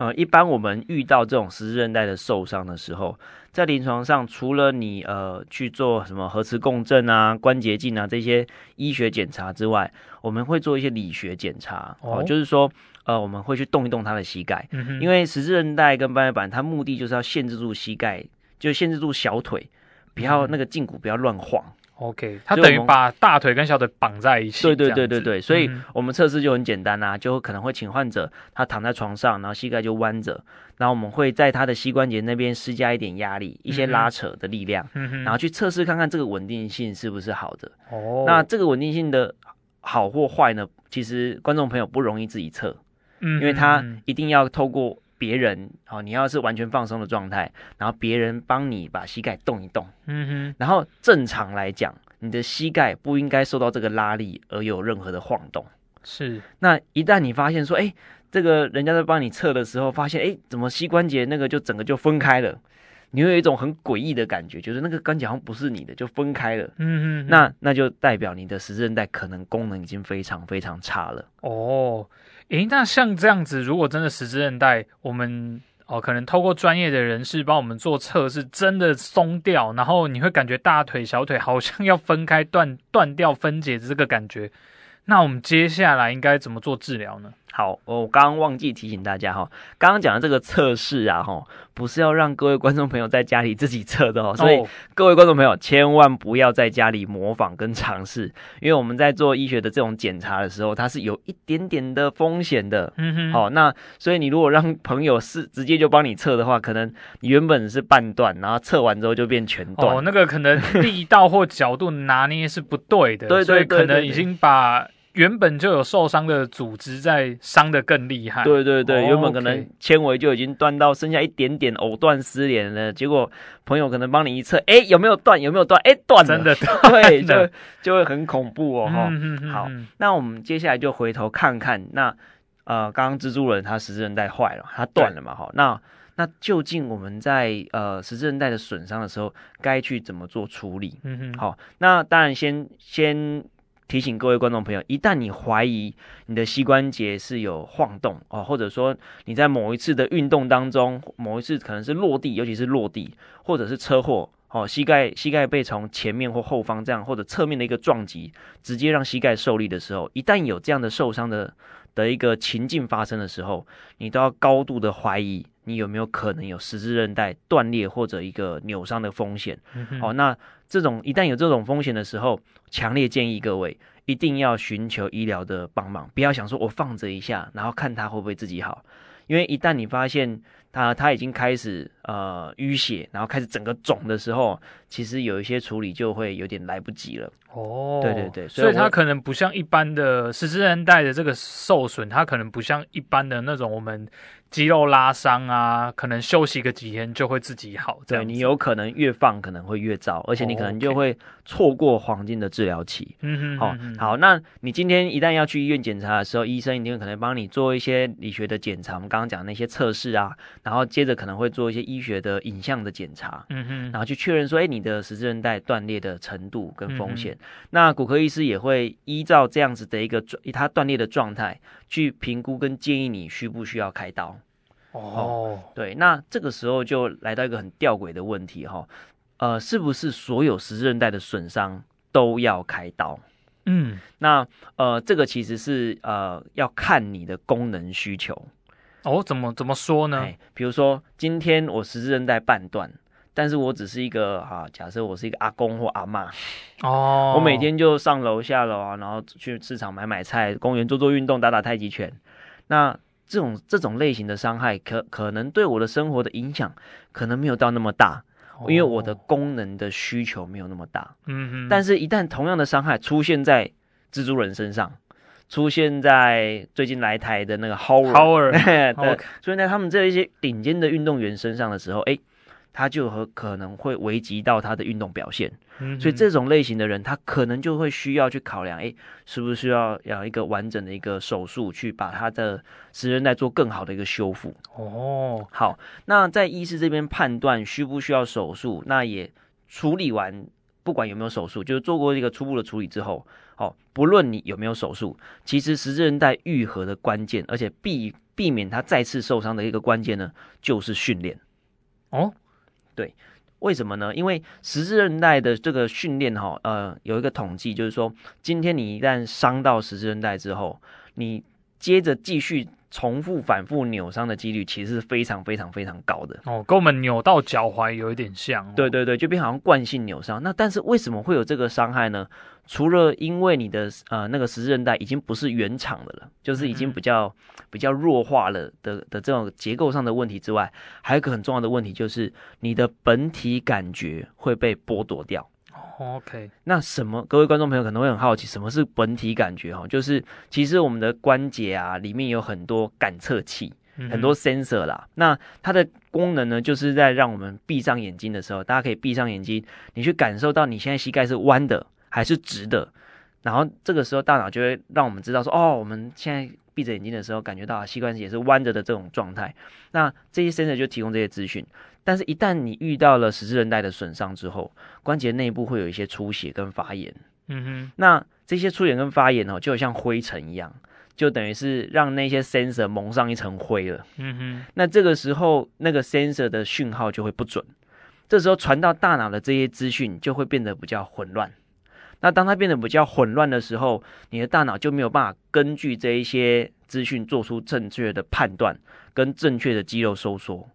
呃，一般我们遇到这种十字韧带的受伤的时候，在临床上，除了你呃去做什么核磁共振啊、关节镜啊这些医学检查之外，我们会做一些理学检查哦、呃，就是说呃我们会去动一动他的膝盖，嗯，因为十字韧带跟半月板，它目的就是要限制住膝盖，就限制住小腿，不要那个胫骨不要乱晃。OK，它等于把大腿跟小腿绑在一起。对对对对对，所以我们测试就很简单啊，就可能会请患者他躺在床上，然后膝盖就弯着，然后我们会在他的膝关节那边施加一点压力，一些拉扯的力量，然后去测试看看这个稳定性是不是好的。哦，那这个稳定性的好或坏呢？其实观众朋友不容易自己测，因为他一定要透过别人，好，你要是完全放松的状态，然后别人帮你把膝盖动一动，嗯哼，然后正常来讲，你的膝盖不应该受到这个拉力而有任何的晃动。是，那一旦你发现说，哎，这个人家在帮你测的时候，发现，哎，怎么膝关节那个就整个就分开了？你会有一种很诡异的感觉，就是那个关节好像不是你的，就分开了。嗯哼，那那就代表你的十字韧带可能功能已经非常非常差了。哦。诶，那像这样子，如果真的十字韧带，我们哦，可能透过专业的人士帮我们做测试，真的松掉，然后你会感觉大腿、小腿好像 要分开、断断掉、分解的这个感觉，那我们接下来应该怎么做治疗呢？好，我刚刚忘记提醒大家哈，刚刚讲的这个测试啊，哈，不是要让各位观众朋友在家里自己测的哦，所以各位观众朋友千万不要在家里模仿跟尝试，因为我们在做医学的这种检查的时候，它是有一点点的风险的。嗯哼，好，那所以你如果让朋友是直接就帮你测的话，可能你原本是半段，然后测完之后就变全段。哦，那个可能力道或角度拿捏是不对的，对，对，对，对，对，所以可能已经把。原本就有受伤的组织在伤的更厉害。对对对，oh, 原本可能纤维就已经断到剩下一点点藕断丝连了，结果朋友可能帮你一测，哎，有没有断？有没有断？哎，断了，真的 对，就就会很恐怖哦。哈、嗯嗯，好，那我们接下来就回头看看，那呃，刚刚蜘蛛人他十字韧带坏了，他断了嘛？哈，那那究竟我们在呃十字韧带的损伤的时候，该去怎么做处理？嗯哼，好，那当然先先。提醒各位观众朋友，一旦你怀疑你的膝关节是有晃动哦，或者说你在某一次的运动当中，某一次可能是落地，尤其是落地，或者是车祸哦，膝盖膝盖被从前面或后方这样或者侧面的一个撞击，直接让膝盖受力的时候，一旦有这样的受伤的的一个情境发生的时候，你都要高度的怀疑你有没有可能有十字韧带断裂或者一个扭伤的风险。嗯、哦，那。这种一旦有这种风险的时候，强烈建议各位一定要寻求医疗的帮忙，不要想说我放着一下，然后看它会不会自己好，因为一旦你发现它它已经开始呃淤血，然后开始整个肿的时候，其实有一些处理就会有点来不及了。哦，对对对，所以它可能不像一般的十字韧带的这个受损，它可能不像一般的那种我们。肌肉拉伤啊，可能休息个几天就会自己好。对，你有可能越放可能会越糟，而且你可能就会错过黄金的治疗期。嗯哼，好，好，那你今天一旦要去医院检查的时候，医生一定会可能帮你做一些理学的检查，我们刚刚讲那些测试啊，然后接着可能会做一些医学的影像的检查。嗯哼，然后去确认说，哎，你的十字韧带断裂的程度跟风险。那骨科医师也会依照这样子的一个状，它断裂的状态去评估跟建议你需不需要开刀。哦，对，那这个时候就来到一个很吊诡的问题哈，呃，是不是所有十字韧带的损伤都要开刀？嗯，那呃，这个其实是呃要看你的功能需求。哦，怎么怎么说呢？哎，比如说今天我十字韧带半断。但是我只是一个哈，假设我是一个阿公或阿妈，哦，我每天就上楼下楼啊，然后去市场买买菜，公园做做运动，打打太极拳。那这种这种类型的伤害，可可能对我的生活的影响，可能没有到那么大，因为我的功能的需求没有那么大。嗯哼。但是，一旦同样的伤害出现在蜘蛛人身上，出现在最近来台的那个 Howard，Howard，对，出现在他们这一些顶尖的运动员身上的时候，哎。他就和可能会危及到他的运动表现，嗯、所以这种类型的人，他可能就会需要去考量，哎，是不是需要要一个完整的一个手术，去把他的十字韧带做更好的一个修复。哦，好，那在医师这边判断需不需要手术，那也处理完，不管有没有手术，就是做过一个初步的处理之后，哦，不论你有没有手术，其实十字韧带愈合的关键，而且避避免他再次受伤的一个关键呢，就是训练。哦。对，为什么呢？因为十字韧带的这个训练哈，呃，有一个统计，就是说，今天你一旦伤到十字韧带之后，你接着继续重复反复扭伤的几率，其实是非常非常非常高的哦，跟我们扭到脚踝有一点像哦。对对对，就变好像惯性扭伤。那但是为什么会有这个伤害呢？除了因为你的呃那个十字韧带已经不是原厂的了，就是已经比较、嗯、比较弱化了的的这种结构上的问题之外，还有一个很重要的问题就是你的本体感觉会被剥夺掉。OK，那什么？各位观众朋友可能会很好奇，什么是本体感觉？哈，就是其实我们的关节啊里面有很多感测器，很多 sensor 啦。那它的功能呢，就是在让我们闭上眼睛的时候，大家可以闭上眼睛，你去感受到你现在膝盖是弯的。还是直的，然后这个时候大脑就会让我们知道说，哦，我们现在闭着眼睛的时候，感觉到膝关节也是弯着的这种状态。那这些 sensor 就提供这些资讯。但是，一旦你遇到了十字韧带的损伤之后，关节内部会有一些出血跟发炎。嗯哼。那这些出血跟发炎哦，就像灰尘一样，就等于是让那些 sensor 蒙上一层灰了。嗯哼。那这个时候，那个 sensor 的讯号就会不准。这时候传到大脑的这些资讯就会变得比较混乱。那当它变得比较混乱的时候，你的大脑就没有办法根据这一些资讯做出正确的判断跟正确的肌肉收缩。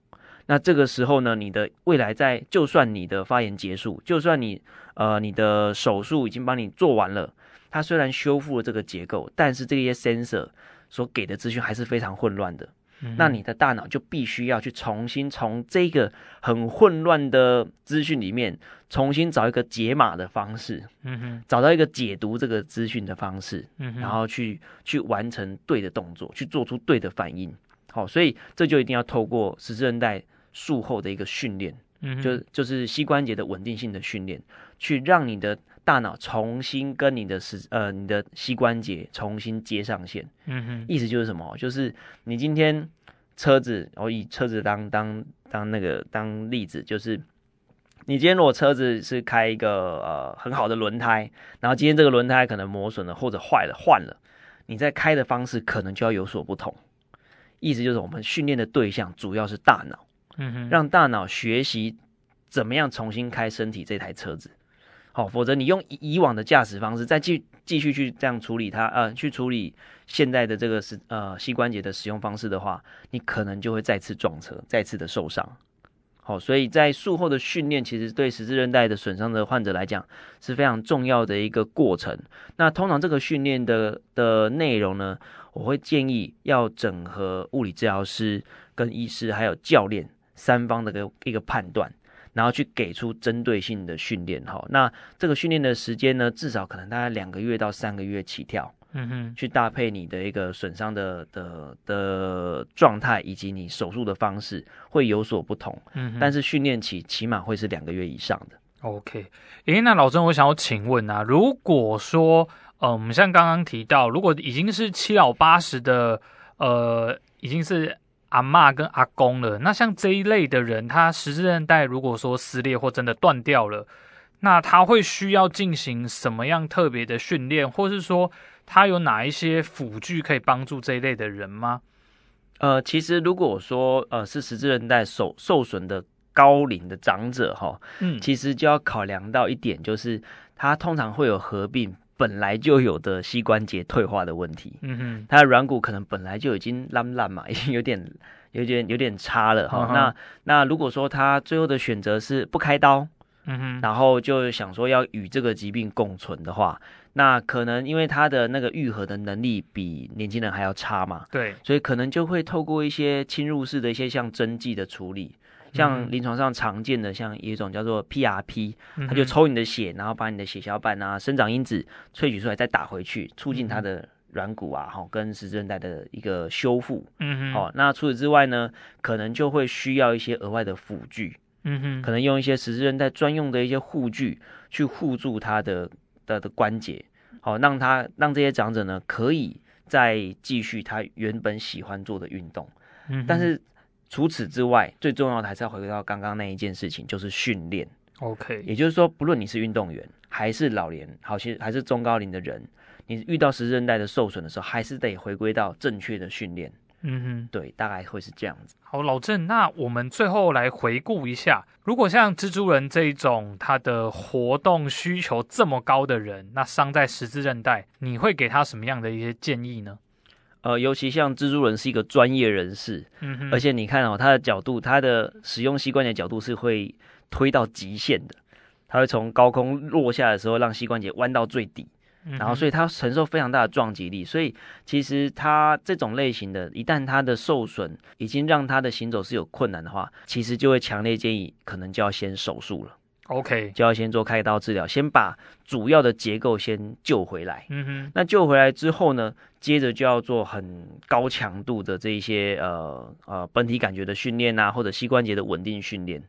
那这个时候呢，你的未来在就算你的发炎结束，就算你呃你的手术已经帮你做完了，它虽然修复了这个结构，但是这些 sensor 所给的资讯还是非常混乱的。那你的大脑就必须要去重新从这个很混乱的资讯里面，重新找一个解码的方式，嗯哼，找到一个解读这个资讯的方式，嗯哼，然后去去完成对的动作，去做出对的反应。好，所以这就一定要透过十字韧带术后的一个训练，嗯哼，就就是膝关节的稳定性的训练，去让你的。大脑重新跟你的是呃你的膝关节重新接上线，嗯哼，意思就是什么？就是你今天车子，我以车子当当当那个当例子，就是你今天如果车子是开一个呃很好的轮胎，然后今天这个轮胎可能磨损了或者坏了换了，你在开的方式可能就要有所不同。意思就是我们训练的对象主要是大脑，嗯哼，让大脑学习怎么样重新开身体这台车子。好，否则你用以往的驾驶方式再继继续去这样处理它，呃，去处理现在的这个是呃膝关节的使用方式的话，你可能就会再次撞车，再次的受伤。好，所以在术后的训练，其实对十字韧带的损伤的患者来讲是非常重要的一个过程。那通常这个训练的的内容呢，我会建议要整合物理治疗师跟医师还有教练三方的一个一个判断。然后去给出针对性的训练哈，那这个训练的时间呢，至少可能大概两个月到三个月起跳，嗯哼，去搭配你的一个损伤的的的状态以及你手术的方式会有所不同，嗯哼，但是训练起起码会是两个月以上的。OK，诶，那老郑，我想要请问啊，如果说，嗯，我们像刚刚提到，如果已经是七老八十的，呃，已经是。阿嬷跟阿公了，那像这一类的人，他十字韧带如果说撕裂或真的断掉了，那他会需要进行什么样特别的训练，或是说他有哪一些辅具可以帮助这一类的人吗？呃，其实如果说呃是十字韧带受受损的高龄的长者哈，嗯，其实就要考量到一点，就是他通常会有合并本来就有的膝关节退化的问题。嗯哼，他的软骨可能本来就已经烂烂嘛，已 经有点有点有点差了哈。那那如果说他最后的选择是不开刀，嗯哼，然后就想说要与这个疾病共存的话。那可能因为他的那个愈合的能力比年轻人还要差嘛，对，所以可能就会透过一些侵入式的一些像针剂的处理，像临床上常见的像一种叫做 PRP，它就抽你的血，然后把你的血小板啊、生长因子萃取出来再打回去，促进它的软骨啊、哈跟十字韧带的一个修复。嗯哼，好，那除此之外呢，可能就会需要一些额外的辅具，嗯哼，可能用一些十字韧带专用的一些护具去护住它的。的的关节，好，让它让这些长者呢，可以再继续他原本喜欢做的运动。嗯，但是除此之外，最重要的还是要回归到刚刚那一件事情，就是训练。OK，也就是说，不论你是运动员，还是老年，好些还是中高龄的人，你遇到十字韧带的受损的时候，还是得回归到正确的训练。嗯哼，对，大概会是这样子。好，老郑，那我们最后来回顾一下，如果像蜘蛛人这一种他的活动需求这么高的人，那伤在十字韧带，你会给他什么样的一些建议呢？呃，尤其像蜘蛛人是一个专业人士，嗯，而且你看哦，他的角度，他的使用膝关节角度是会推到极限的，他会从高空落下的时候，让膝关节弯到最底。然后，所以他承受非常大的撞击力，所以其实他这种类型的，一旦他的受损已经让他的行走是有困难的话，其实就会强烈建议，可能就要先手术了。OK，就要先做开刀治疗，先把主要的结构先救回来。嗯哼，那救回来之后呢，接着就要做很高强度的这一些呃呃本体感觉的训练啊，或者膝关节的稳定训练。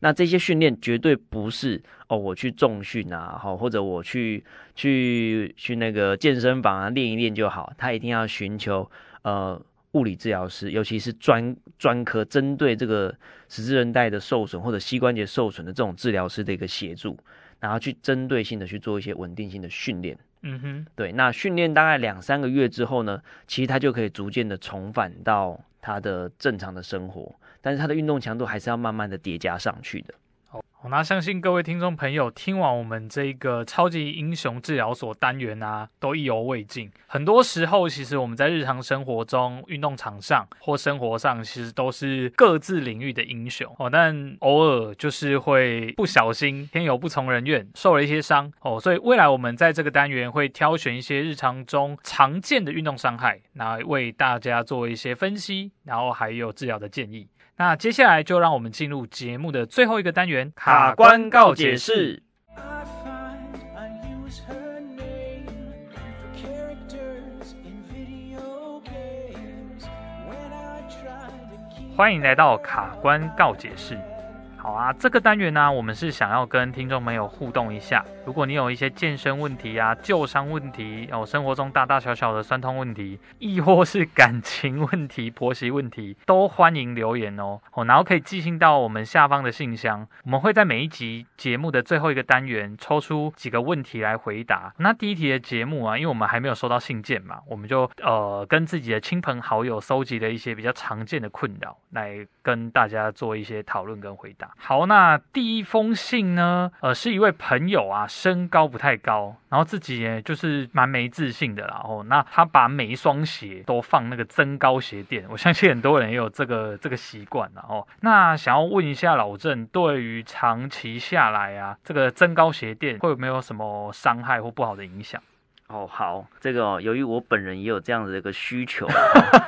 那这些训练绝对不是哦，我去重训啊，好，或者我去去去那个健身房啊练一练就好。他一定要寻求呃物理治疗师，尤其是专专科针对这个十字韧带的受损或者膝关节受损的这种治疗师的一个协助，然后去针对性的去做一些稳定性的训练。嗯哼，对。那训练大概两三个月之后呢，其实他就可以逐渐的重返到他的正常的生活。但是他的运动强度还是要慢慢的叠加上去的。好那相信各位听众朋友听完我们这个超级英雄治疗所单元啊，都意犹未尽。很多时候，其实我们在日常生活中、运动场上或生活上，其实都是各自领域的英雄哦。但偶尔就是会不小心，天有不从人愿，受了一些伤哦。所以未来我们在这个单元会挑选一些日常中常见的运动伤害，来为大家做一些分析，然后还有治疗的建议。那接下来就让我们进入节目的最后一个单元——卡关告解室。欢迎来到卡关告解室。好啊，这个单元呢，我们是想要跟听众朋友互动一下。如果你有一些健身问题啊、旧伤问题哦，生活中大大小小的酸痛问题，亦或是感情问题、婆媳问题，都欢迎留言哦。哦，然后可以寄信到我们下方的信箱，我们会在每一集节目的最后一个单元抽出几个问题来回答。那第一题的节目啊，因为我们还没有收到信件嘛，我们就呃跟自己的亲朋好友搜集了一些比较常见的困扰，来跟大家做一些讨论跟回答。好，那第一封信呢，呃，是一位朋友啊。身高不太高，然后自己也就是蛮没自信的啦。哦，那他把每一双鞋都放那个增高鞋垫，我相信很多人也有这个这个习惯了哦。那想要问一下老郑，对于长期下来啊，这个增高鞋垫会有没有什么伤害或不好的影响？哦，好，这个哦，由于我本人也有这样子的一个需求，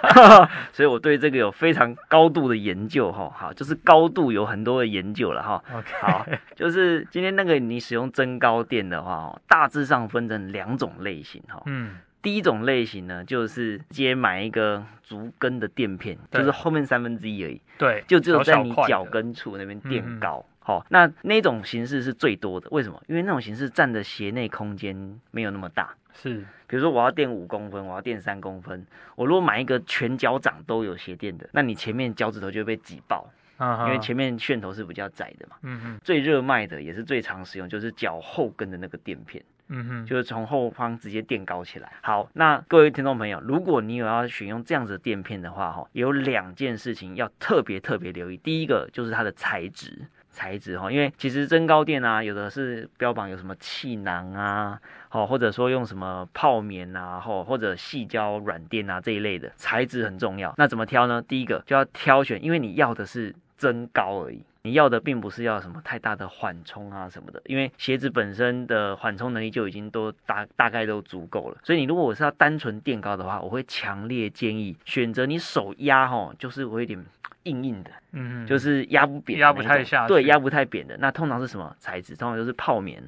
所以我对这个有非常高度的研究哈。好，就是高度有很多的研究了哈。Okay. 好，就是今天那个你使用增高垫的话，大致上分成两种类型哈。嗯，第一种类型呢，就是直接买一个足跟的垫片，就是后面三分之一而已。对，就只有在你脚跟处那边垫高。小小好，那那种形式是最多的，为什么？因为那种形式占的鞋内空间没有那么大。是，比如说我要垫五公分，我要垫三公分，我如果买一个全脚掌都有鞋垫的，那你前面脚趾头就会被挤爆，因为前面楦头是比较窄的嘛。嗯哼，最热卖的也是最常使用，就是脚后跟的那个垫片。嗯哼，就是从后方直接垫高起来。好，那各位听众朋友，如果你有要选用这样子的垫片的话，哈，有两件事情要特别特别留意。第一个就是它的材质，材质哈，因为其实增高垫啊，有的是标榜有什么气囊啊，好，或者说用什么泡棉啊，或或者细胶软垫啊这一类的材质很重要。那怎么挑呢？第一个就要挑选，因为你要的是增高而已。你要的并不是要什么太大的缓冲啊什么的，因为鞋子本身的缓冲能力就已经都大大概都足够了。所以你如果我是要单纯垫高的话，我会强烈建议选择你手压哈，就是我有点硬硬的，嗯，就是压不扁，压不太下，对，压不太扁的。那通常是什么材质？通常就是泡棉。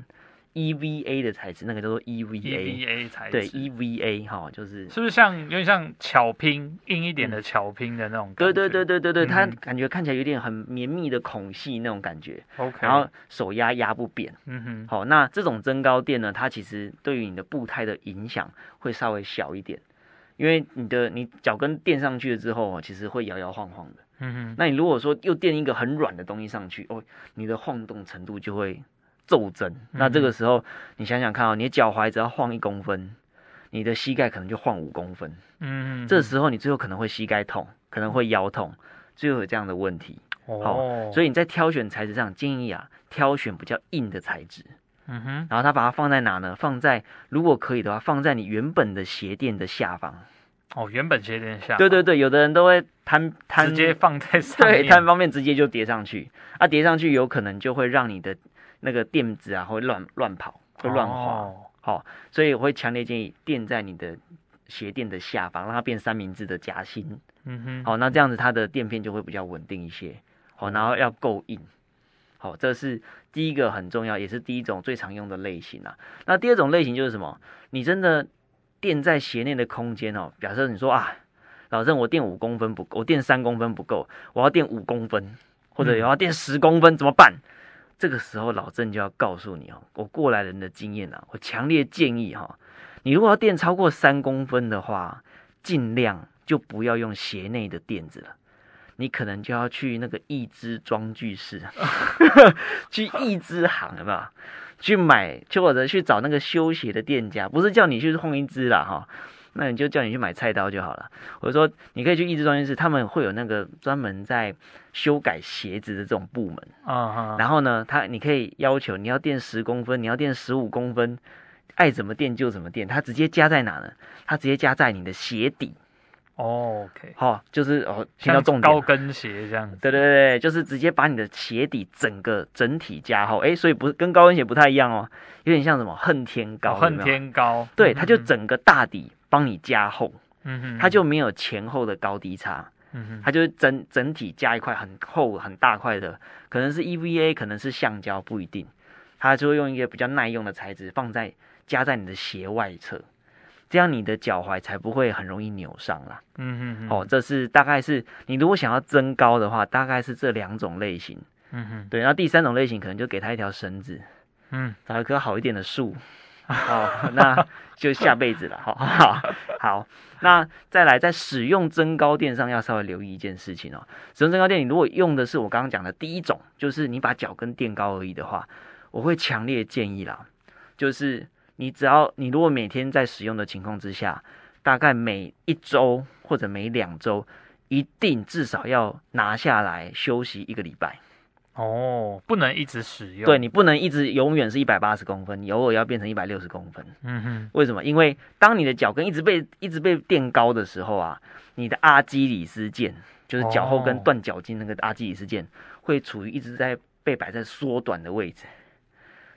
EVA 的材质，那个叫做 EVA，EVA 材质，对，EVA 哈，就是是不是像有点像巧拼硬一点的巧拼的那种感觉？对对对对对对，它感觉看起来有点很绵密的孔隙那种感觉。OK，然后手压压不扁。嗯哼，好，那这种增高垫呢，它其实对于你的步态的影响会稍微小一点，因为你的你脚跟垫上去了之后，其实会摇摇晃晃的。嗯哼，那你如果说又垫一个很软的东西上去，哦，你的晃动程度就会。骤增，那这个时候你想想看哦，你的脚踝只要晃一公分，你的膝盖可能就晃五公分。嗯，这时候你最后可能会膝盖痛，可能会腰痛，最后有这样的问题。哦，所以你在挑选材质上建议啊，挑选比较硬的材质。嗯哼，然后它把它放在哪呢？放在如果可以的话，放在你原本的鞋垫的下方。哦，原本鞋垫下。对对对，有的人都会摊摊直接放在上面，对，摊方面直接就叠上去。啊，叠上去有可能就会让你的。那个垫子啊，会乱乱跑，会乱滑，好、oh. 哦，所以我会强烈建议垫在你的鞋垫的下方，让它变三明治的夹心。嗯哼，好，那这样子它的垫片就会比较稳定一些。好，然后要够硬。好，这是第一个很重要，也是第一种最常用的类型啊。那第二种类型就是什么？你真的垫在鞋内的空间哦，假设你说啊，老郑我垫五公分不够，我垫三公分不够，我要垫五公分，或者我要垫十公分，怎么办？这个时候，老郑就要告诉你哦，我过来人的经验啊，我强烈建议哈，你如果要垫超过三公分的话，尽量就不要用鞋内的垫子了，你可能就要去那个一支装具室，去一支行有没有？去买，或者去找那个修鞋的店家，不是叫你去换一支啦哈。那你就叫你去买菜刀就好了。我说你可以去一支装具室，他们会有那个专门在修改鞋子的这种部门啊。Uh huh. 然后呢，他你可以要求你要垫十公分，你要垫十五公分，爱怎么垫就怎么垫。它直接加在哪呢？它直接加在你的鞋底。Oh, OK，好，就是哦，听到重点，高跟鞋这样子。对对对，就是直接把你的鞋底整个整体加厚。哎，所以不是跟高跟鞋不太一样哦，有点像什么恨天高。恨天高。对，它就整个大底。帮你加厚，嗯哼，它就没有前后的高低差，嗯哼，它就是整整体加一块很厚很大块的，可能是 EVA，可能是橡胶，不一定，它就会用一个比较耐用的材质放在加在你的鞋外侧，这样你的脚踝才不会很容易扭伤啦，嗯哼，哦，这是大概是你如果想要增高的话，大概是这两种类型，嗯哼，对，然后第三种类型可能就给它一条绳子，嗯，找一棵好一点的树。好，那就下辈子了。好好好，那再来，在使用增高垫上要稍微留意一件事情哦。使用增高垫，你如果用的是我刚刚讲的第一种，就是你把脚跟垫高而已的话，我会强烈建议啦，就是你只要你如果每天在使用的情况之下，大概每一周或者每两周，一定至少要拿下来休息一个礼拜。哦，不能一直使用。对，你不能一直永远是一百八十公分，你偶尔要变成一百六十公分。嗯哼，为什么？因为当你的脚跟一直被一直被垫高的时候啊，你的阿基里斯腱，就是脚后跟断脚筋那个阿基里斯腱，会处于一直在被摆在缩短的位置。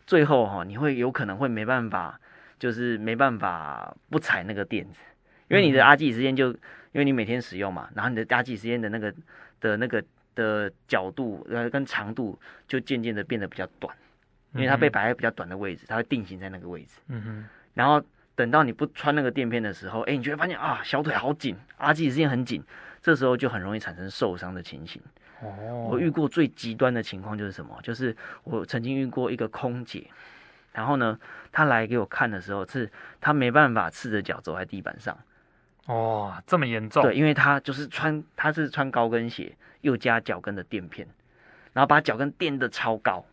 最后哈，你会有可能会没办法，就是没办法不踩那个垫子，因为你的阿基里斯腱就因为你每天使用嘛，然后你的阿基里斯腱的那个的那个。的角度呃跟长度就渐渐的变得比较短，因为它被摆在比较短的位置，它会定型在那个位置。嗯哼。然后等到你不穿那个垫片的时候，哎，你就会发现啊，小腿好紧，阿基里斯腱很紧，这时候就很容易产生受伤的情形。哦，我遇过最极端的情况就是什么？就是我曾经遇过一个空姐，然后呢，她来给我看的时候，是她没办法赤着脚走在地板上。哦，这么严重？对，因为她就是穿，她是穿高跟鞋，又加脚跟的垫片，然后把脚跟垫的超高。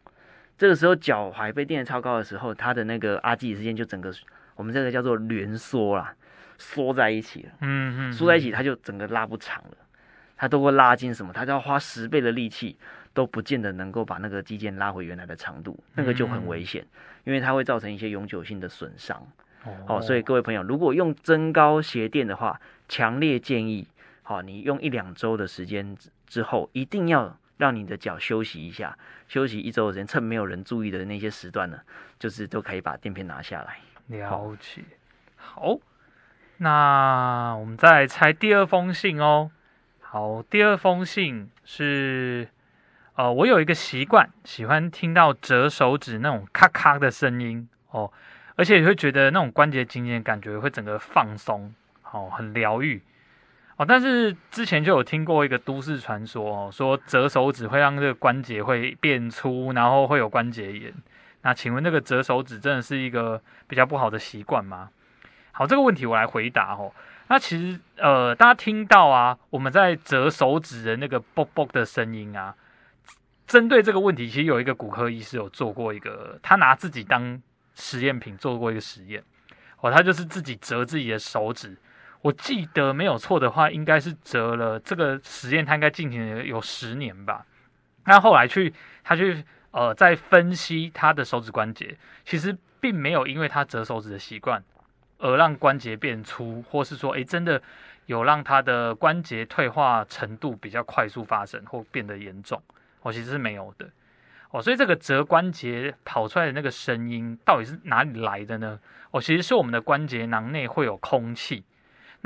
这个时候脚踝被垫的超高的时候，它的那个阿基里斯腱就整个，我们这个叫做挛缩啦，缩在一起了。嗯嗯，缩在一起，它就整个拉不长了。他都会拉筋什么，他就要花十倍的力气，都不见得能够把那个肌腱拉回原来的长度，那个就很危险，因为它会造成一些永久性的损伤。哦，哦，所以各位朋友，如果用增高鞋垫的话，强烈建议，好，你用一两周的时间之后，一定要让你的脚休息一下，休息一周的时间，趁没有人注意的那些时段呢，就是都可以把垫片拿下来。了解。好，那我们再来拆第二封信哦。好，第二封信是，呃，我有一个习惯，喜欢听到折手指那种咔咔的声音哦，而且也会觉得那种关节紧紧的感觉会整个放松，哦，很疗愈哦。但是之前就有听过一个都市传说哦，说折手指会让这个关节会变粗，然后会有关节炎。那请问那个折手指真的是一个比较不好的习惯吗？好，这个问题我来回答哦。那其实，呃，大家听到啊，我们在折手指的那个“啵啵”的声音啊，针对这个问题，其实有一个骨科医师有做过一个，他拿自己当实验品做过一个实验，哦，他就是自己折自己的手指，我记得没有错的话，应该是折了这个实验，他应该进行了有十年吧。那后来去他去呃，在分析他的手指关节，其实并没有因为他折手指的习惯。而让关节变粗，或是说，诶，真的有让它的关节退化程度比较快速发生或变得严重，哦，其实是没有的，哦，所以这个折关节跑出来的那个声音到底是哪里来的呢？哦，其实是我们的关节囊内会有空气，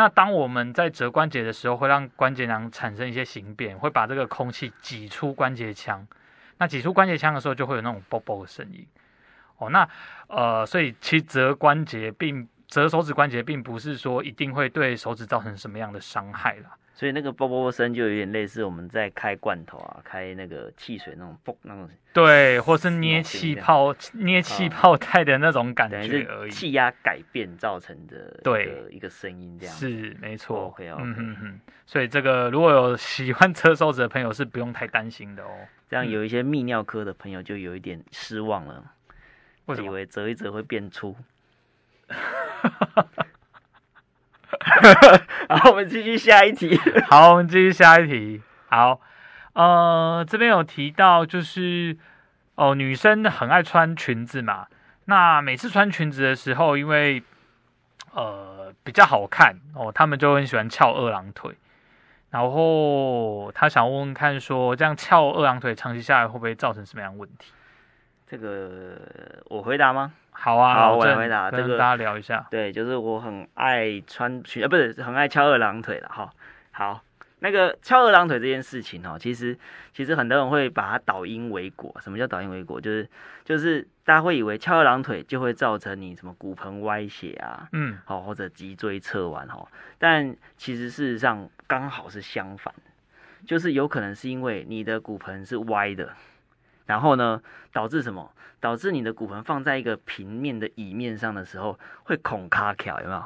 那当我们在折关节的时候，会让关节囊产生一些形变，会把这个空气挤出关节腔，那挤出关节腔的时候，就会有那种啵啵的声音，哦，那呃，所以其实折关节并折手指关节并不是说一定会对手指造成什么样的伤害啦，所以那个啵啵啵声就有点类似我们在开罐头啊，开那个汽水那种啵那种，对，或是捏气泡捏气泡带的那种感觉而已，气压改变造成的对一个声音这样是没错，OK OK，嗯哼哼，所以这个如果有喜欢折手指的朋友是不用太担心的哦，这样有一些泌尿科的朋友就有一点失望了？以为折一折会变粗。好，我们继续下一题。好，我们继续下一题。好，呃，这边有提到，就是哦，女生很爱穿裙子嘛。那每次穿裙子的时候，因为呃比较好看哦，她们就很喜欢翘二郎腿。然后她想问问看说，这样翘二郎腿，长期下来会不会造成什么样问题？这个我回答吗？好啊，好，我来回答。这个大家聊一下。对，就是我很爱穿裙，呃，不是很爱翘二郎腿了哈。好，那个翘二郎腿这件事情哦，其实其实很多人会把它倒因为果。什么叫倒因为果？就是就是大家会以为翘二郎腿就会造成你什么骨盆歪斜啊，嗯，好，或者脊椎侧弯哈。但其实事实上刚好是相反，就是有可能是因为你的骨盆是歪的。然后呢，导致什么？导致你的骨盆放在一个平面的椅面上的时候，会孔卡卡，有没有？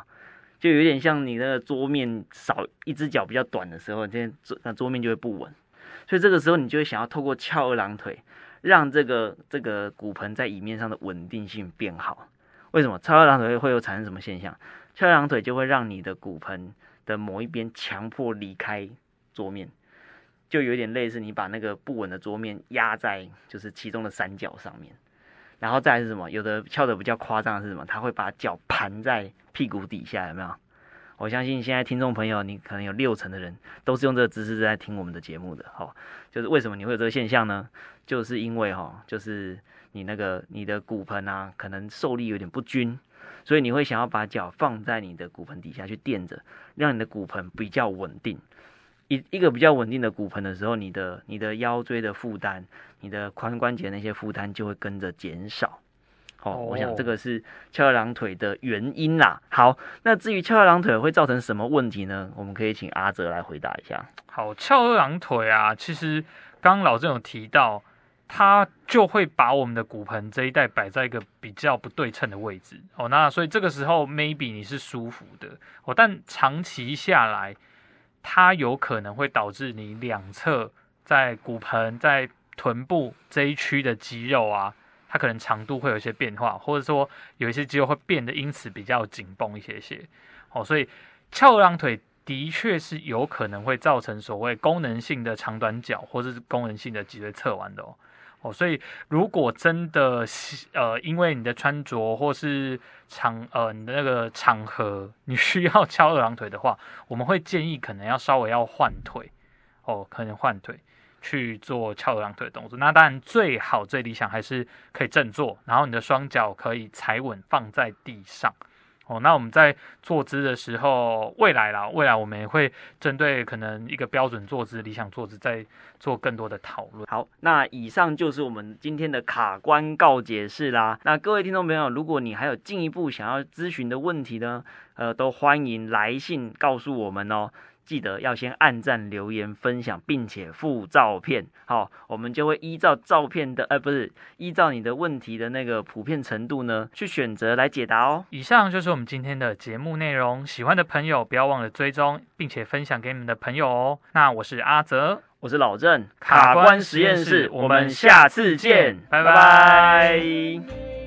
就有点像你的桌面少一只脚比较短的时候，这桌那桌面就会不稳。所以这个时候，你就会想要透过翘二郎腿，让这个这个骨盆在椅面上的稳定性变好。为什么？翘二郎腿会有产生什么现象？翘二郎腿就会让你的骨盆的某一边强迫离开桌面。就有点类似你把那个不稳的桌面压在就是其中的三角上面，然后再是什么？有的翘的比较夸张的是什么？他会把脚盘在屁股底下，有没有？我相信现在听众朋友，你可能有六成的人都是用这个姿势在听我们的节目的。哈，就是为什么你会有这个现象呢？就是因为哈，就是你那个你的骨盆啊，可能受力有点不均，所以你会想要把脚放在你的骨盆底下去垫着，让你的骨盆比较稳定。一一个比较稳定的骨盆的时候，你的你的腰椎的负担，你的髋关节那些负担就会跟着减少。哦，我想这个是翘二郎腿的原因啦。好，那至于翘二郎腿会造成什么问题呢？我们可以请阿泽来回答一下。好，翘二郎腿啊，其实刚刚老郑有提到，它就会把我们的骨盆这一带摆在一个比较不对称的位置哦。那所以这个时候 maybe 你是舒服的哦，但长期下来，它有可能会导致你两侧在骨盆在臀部这一区的肌肉啊。它可能长度会有一些变化，或者说有一些肌肉会变得因此比较紧绷一些些，哦，所以翘二郎腿的确是有可能会造成所谓功能性的长短脚，或者是功能性的脊椎侧弯的哦，哦，所以如果真的呃因为你的穿着或是场呃你的那个场合你需要翘二郎腿的话，我们会建议可能要稍微要换腿，哦，可能换腿。去做翘二郎腿的动作，那当然最好最理想还是可以正坐，然后你的双脚可以踩稳放在地上。哦，那我们在坐姿的时候，未来啦，未来我们也会针对可能一个标准坐姿、理想坐姿，再做更多的讨论。好，那以上就是我们今天的卡关告解室啦。那各位听众朋友，如果你还有进一步想要咨询的问题呢，呃，都欢迎来信告诉我们哦。记得要先按赞、留言、分享，并且附照片，好，我们就会依照照片的，呃，不是依照你的问题的那个普遍程度呢，去选择来解答哦。以上就是我们今天的节目内容，喜欢的朋友不要忘了追踪，并且分享给你们的朋友哦。那我是阿泽，我是老郑，卡关实验室，我们下次见，拜拜。拜拜。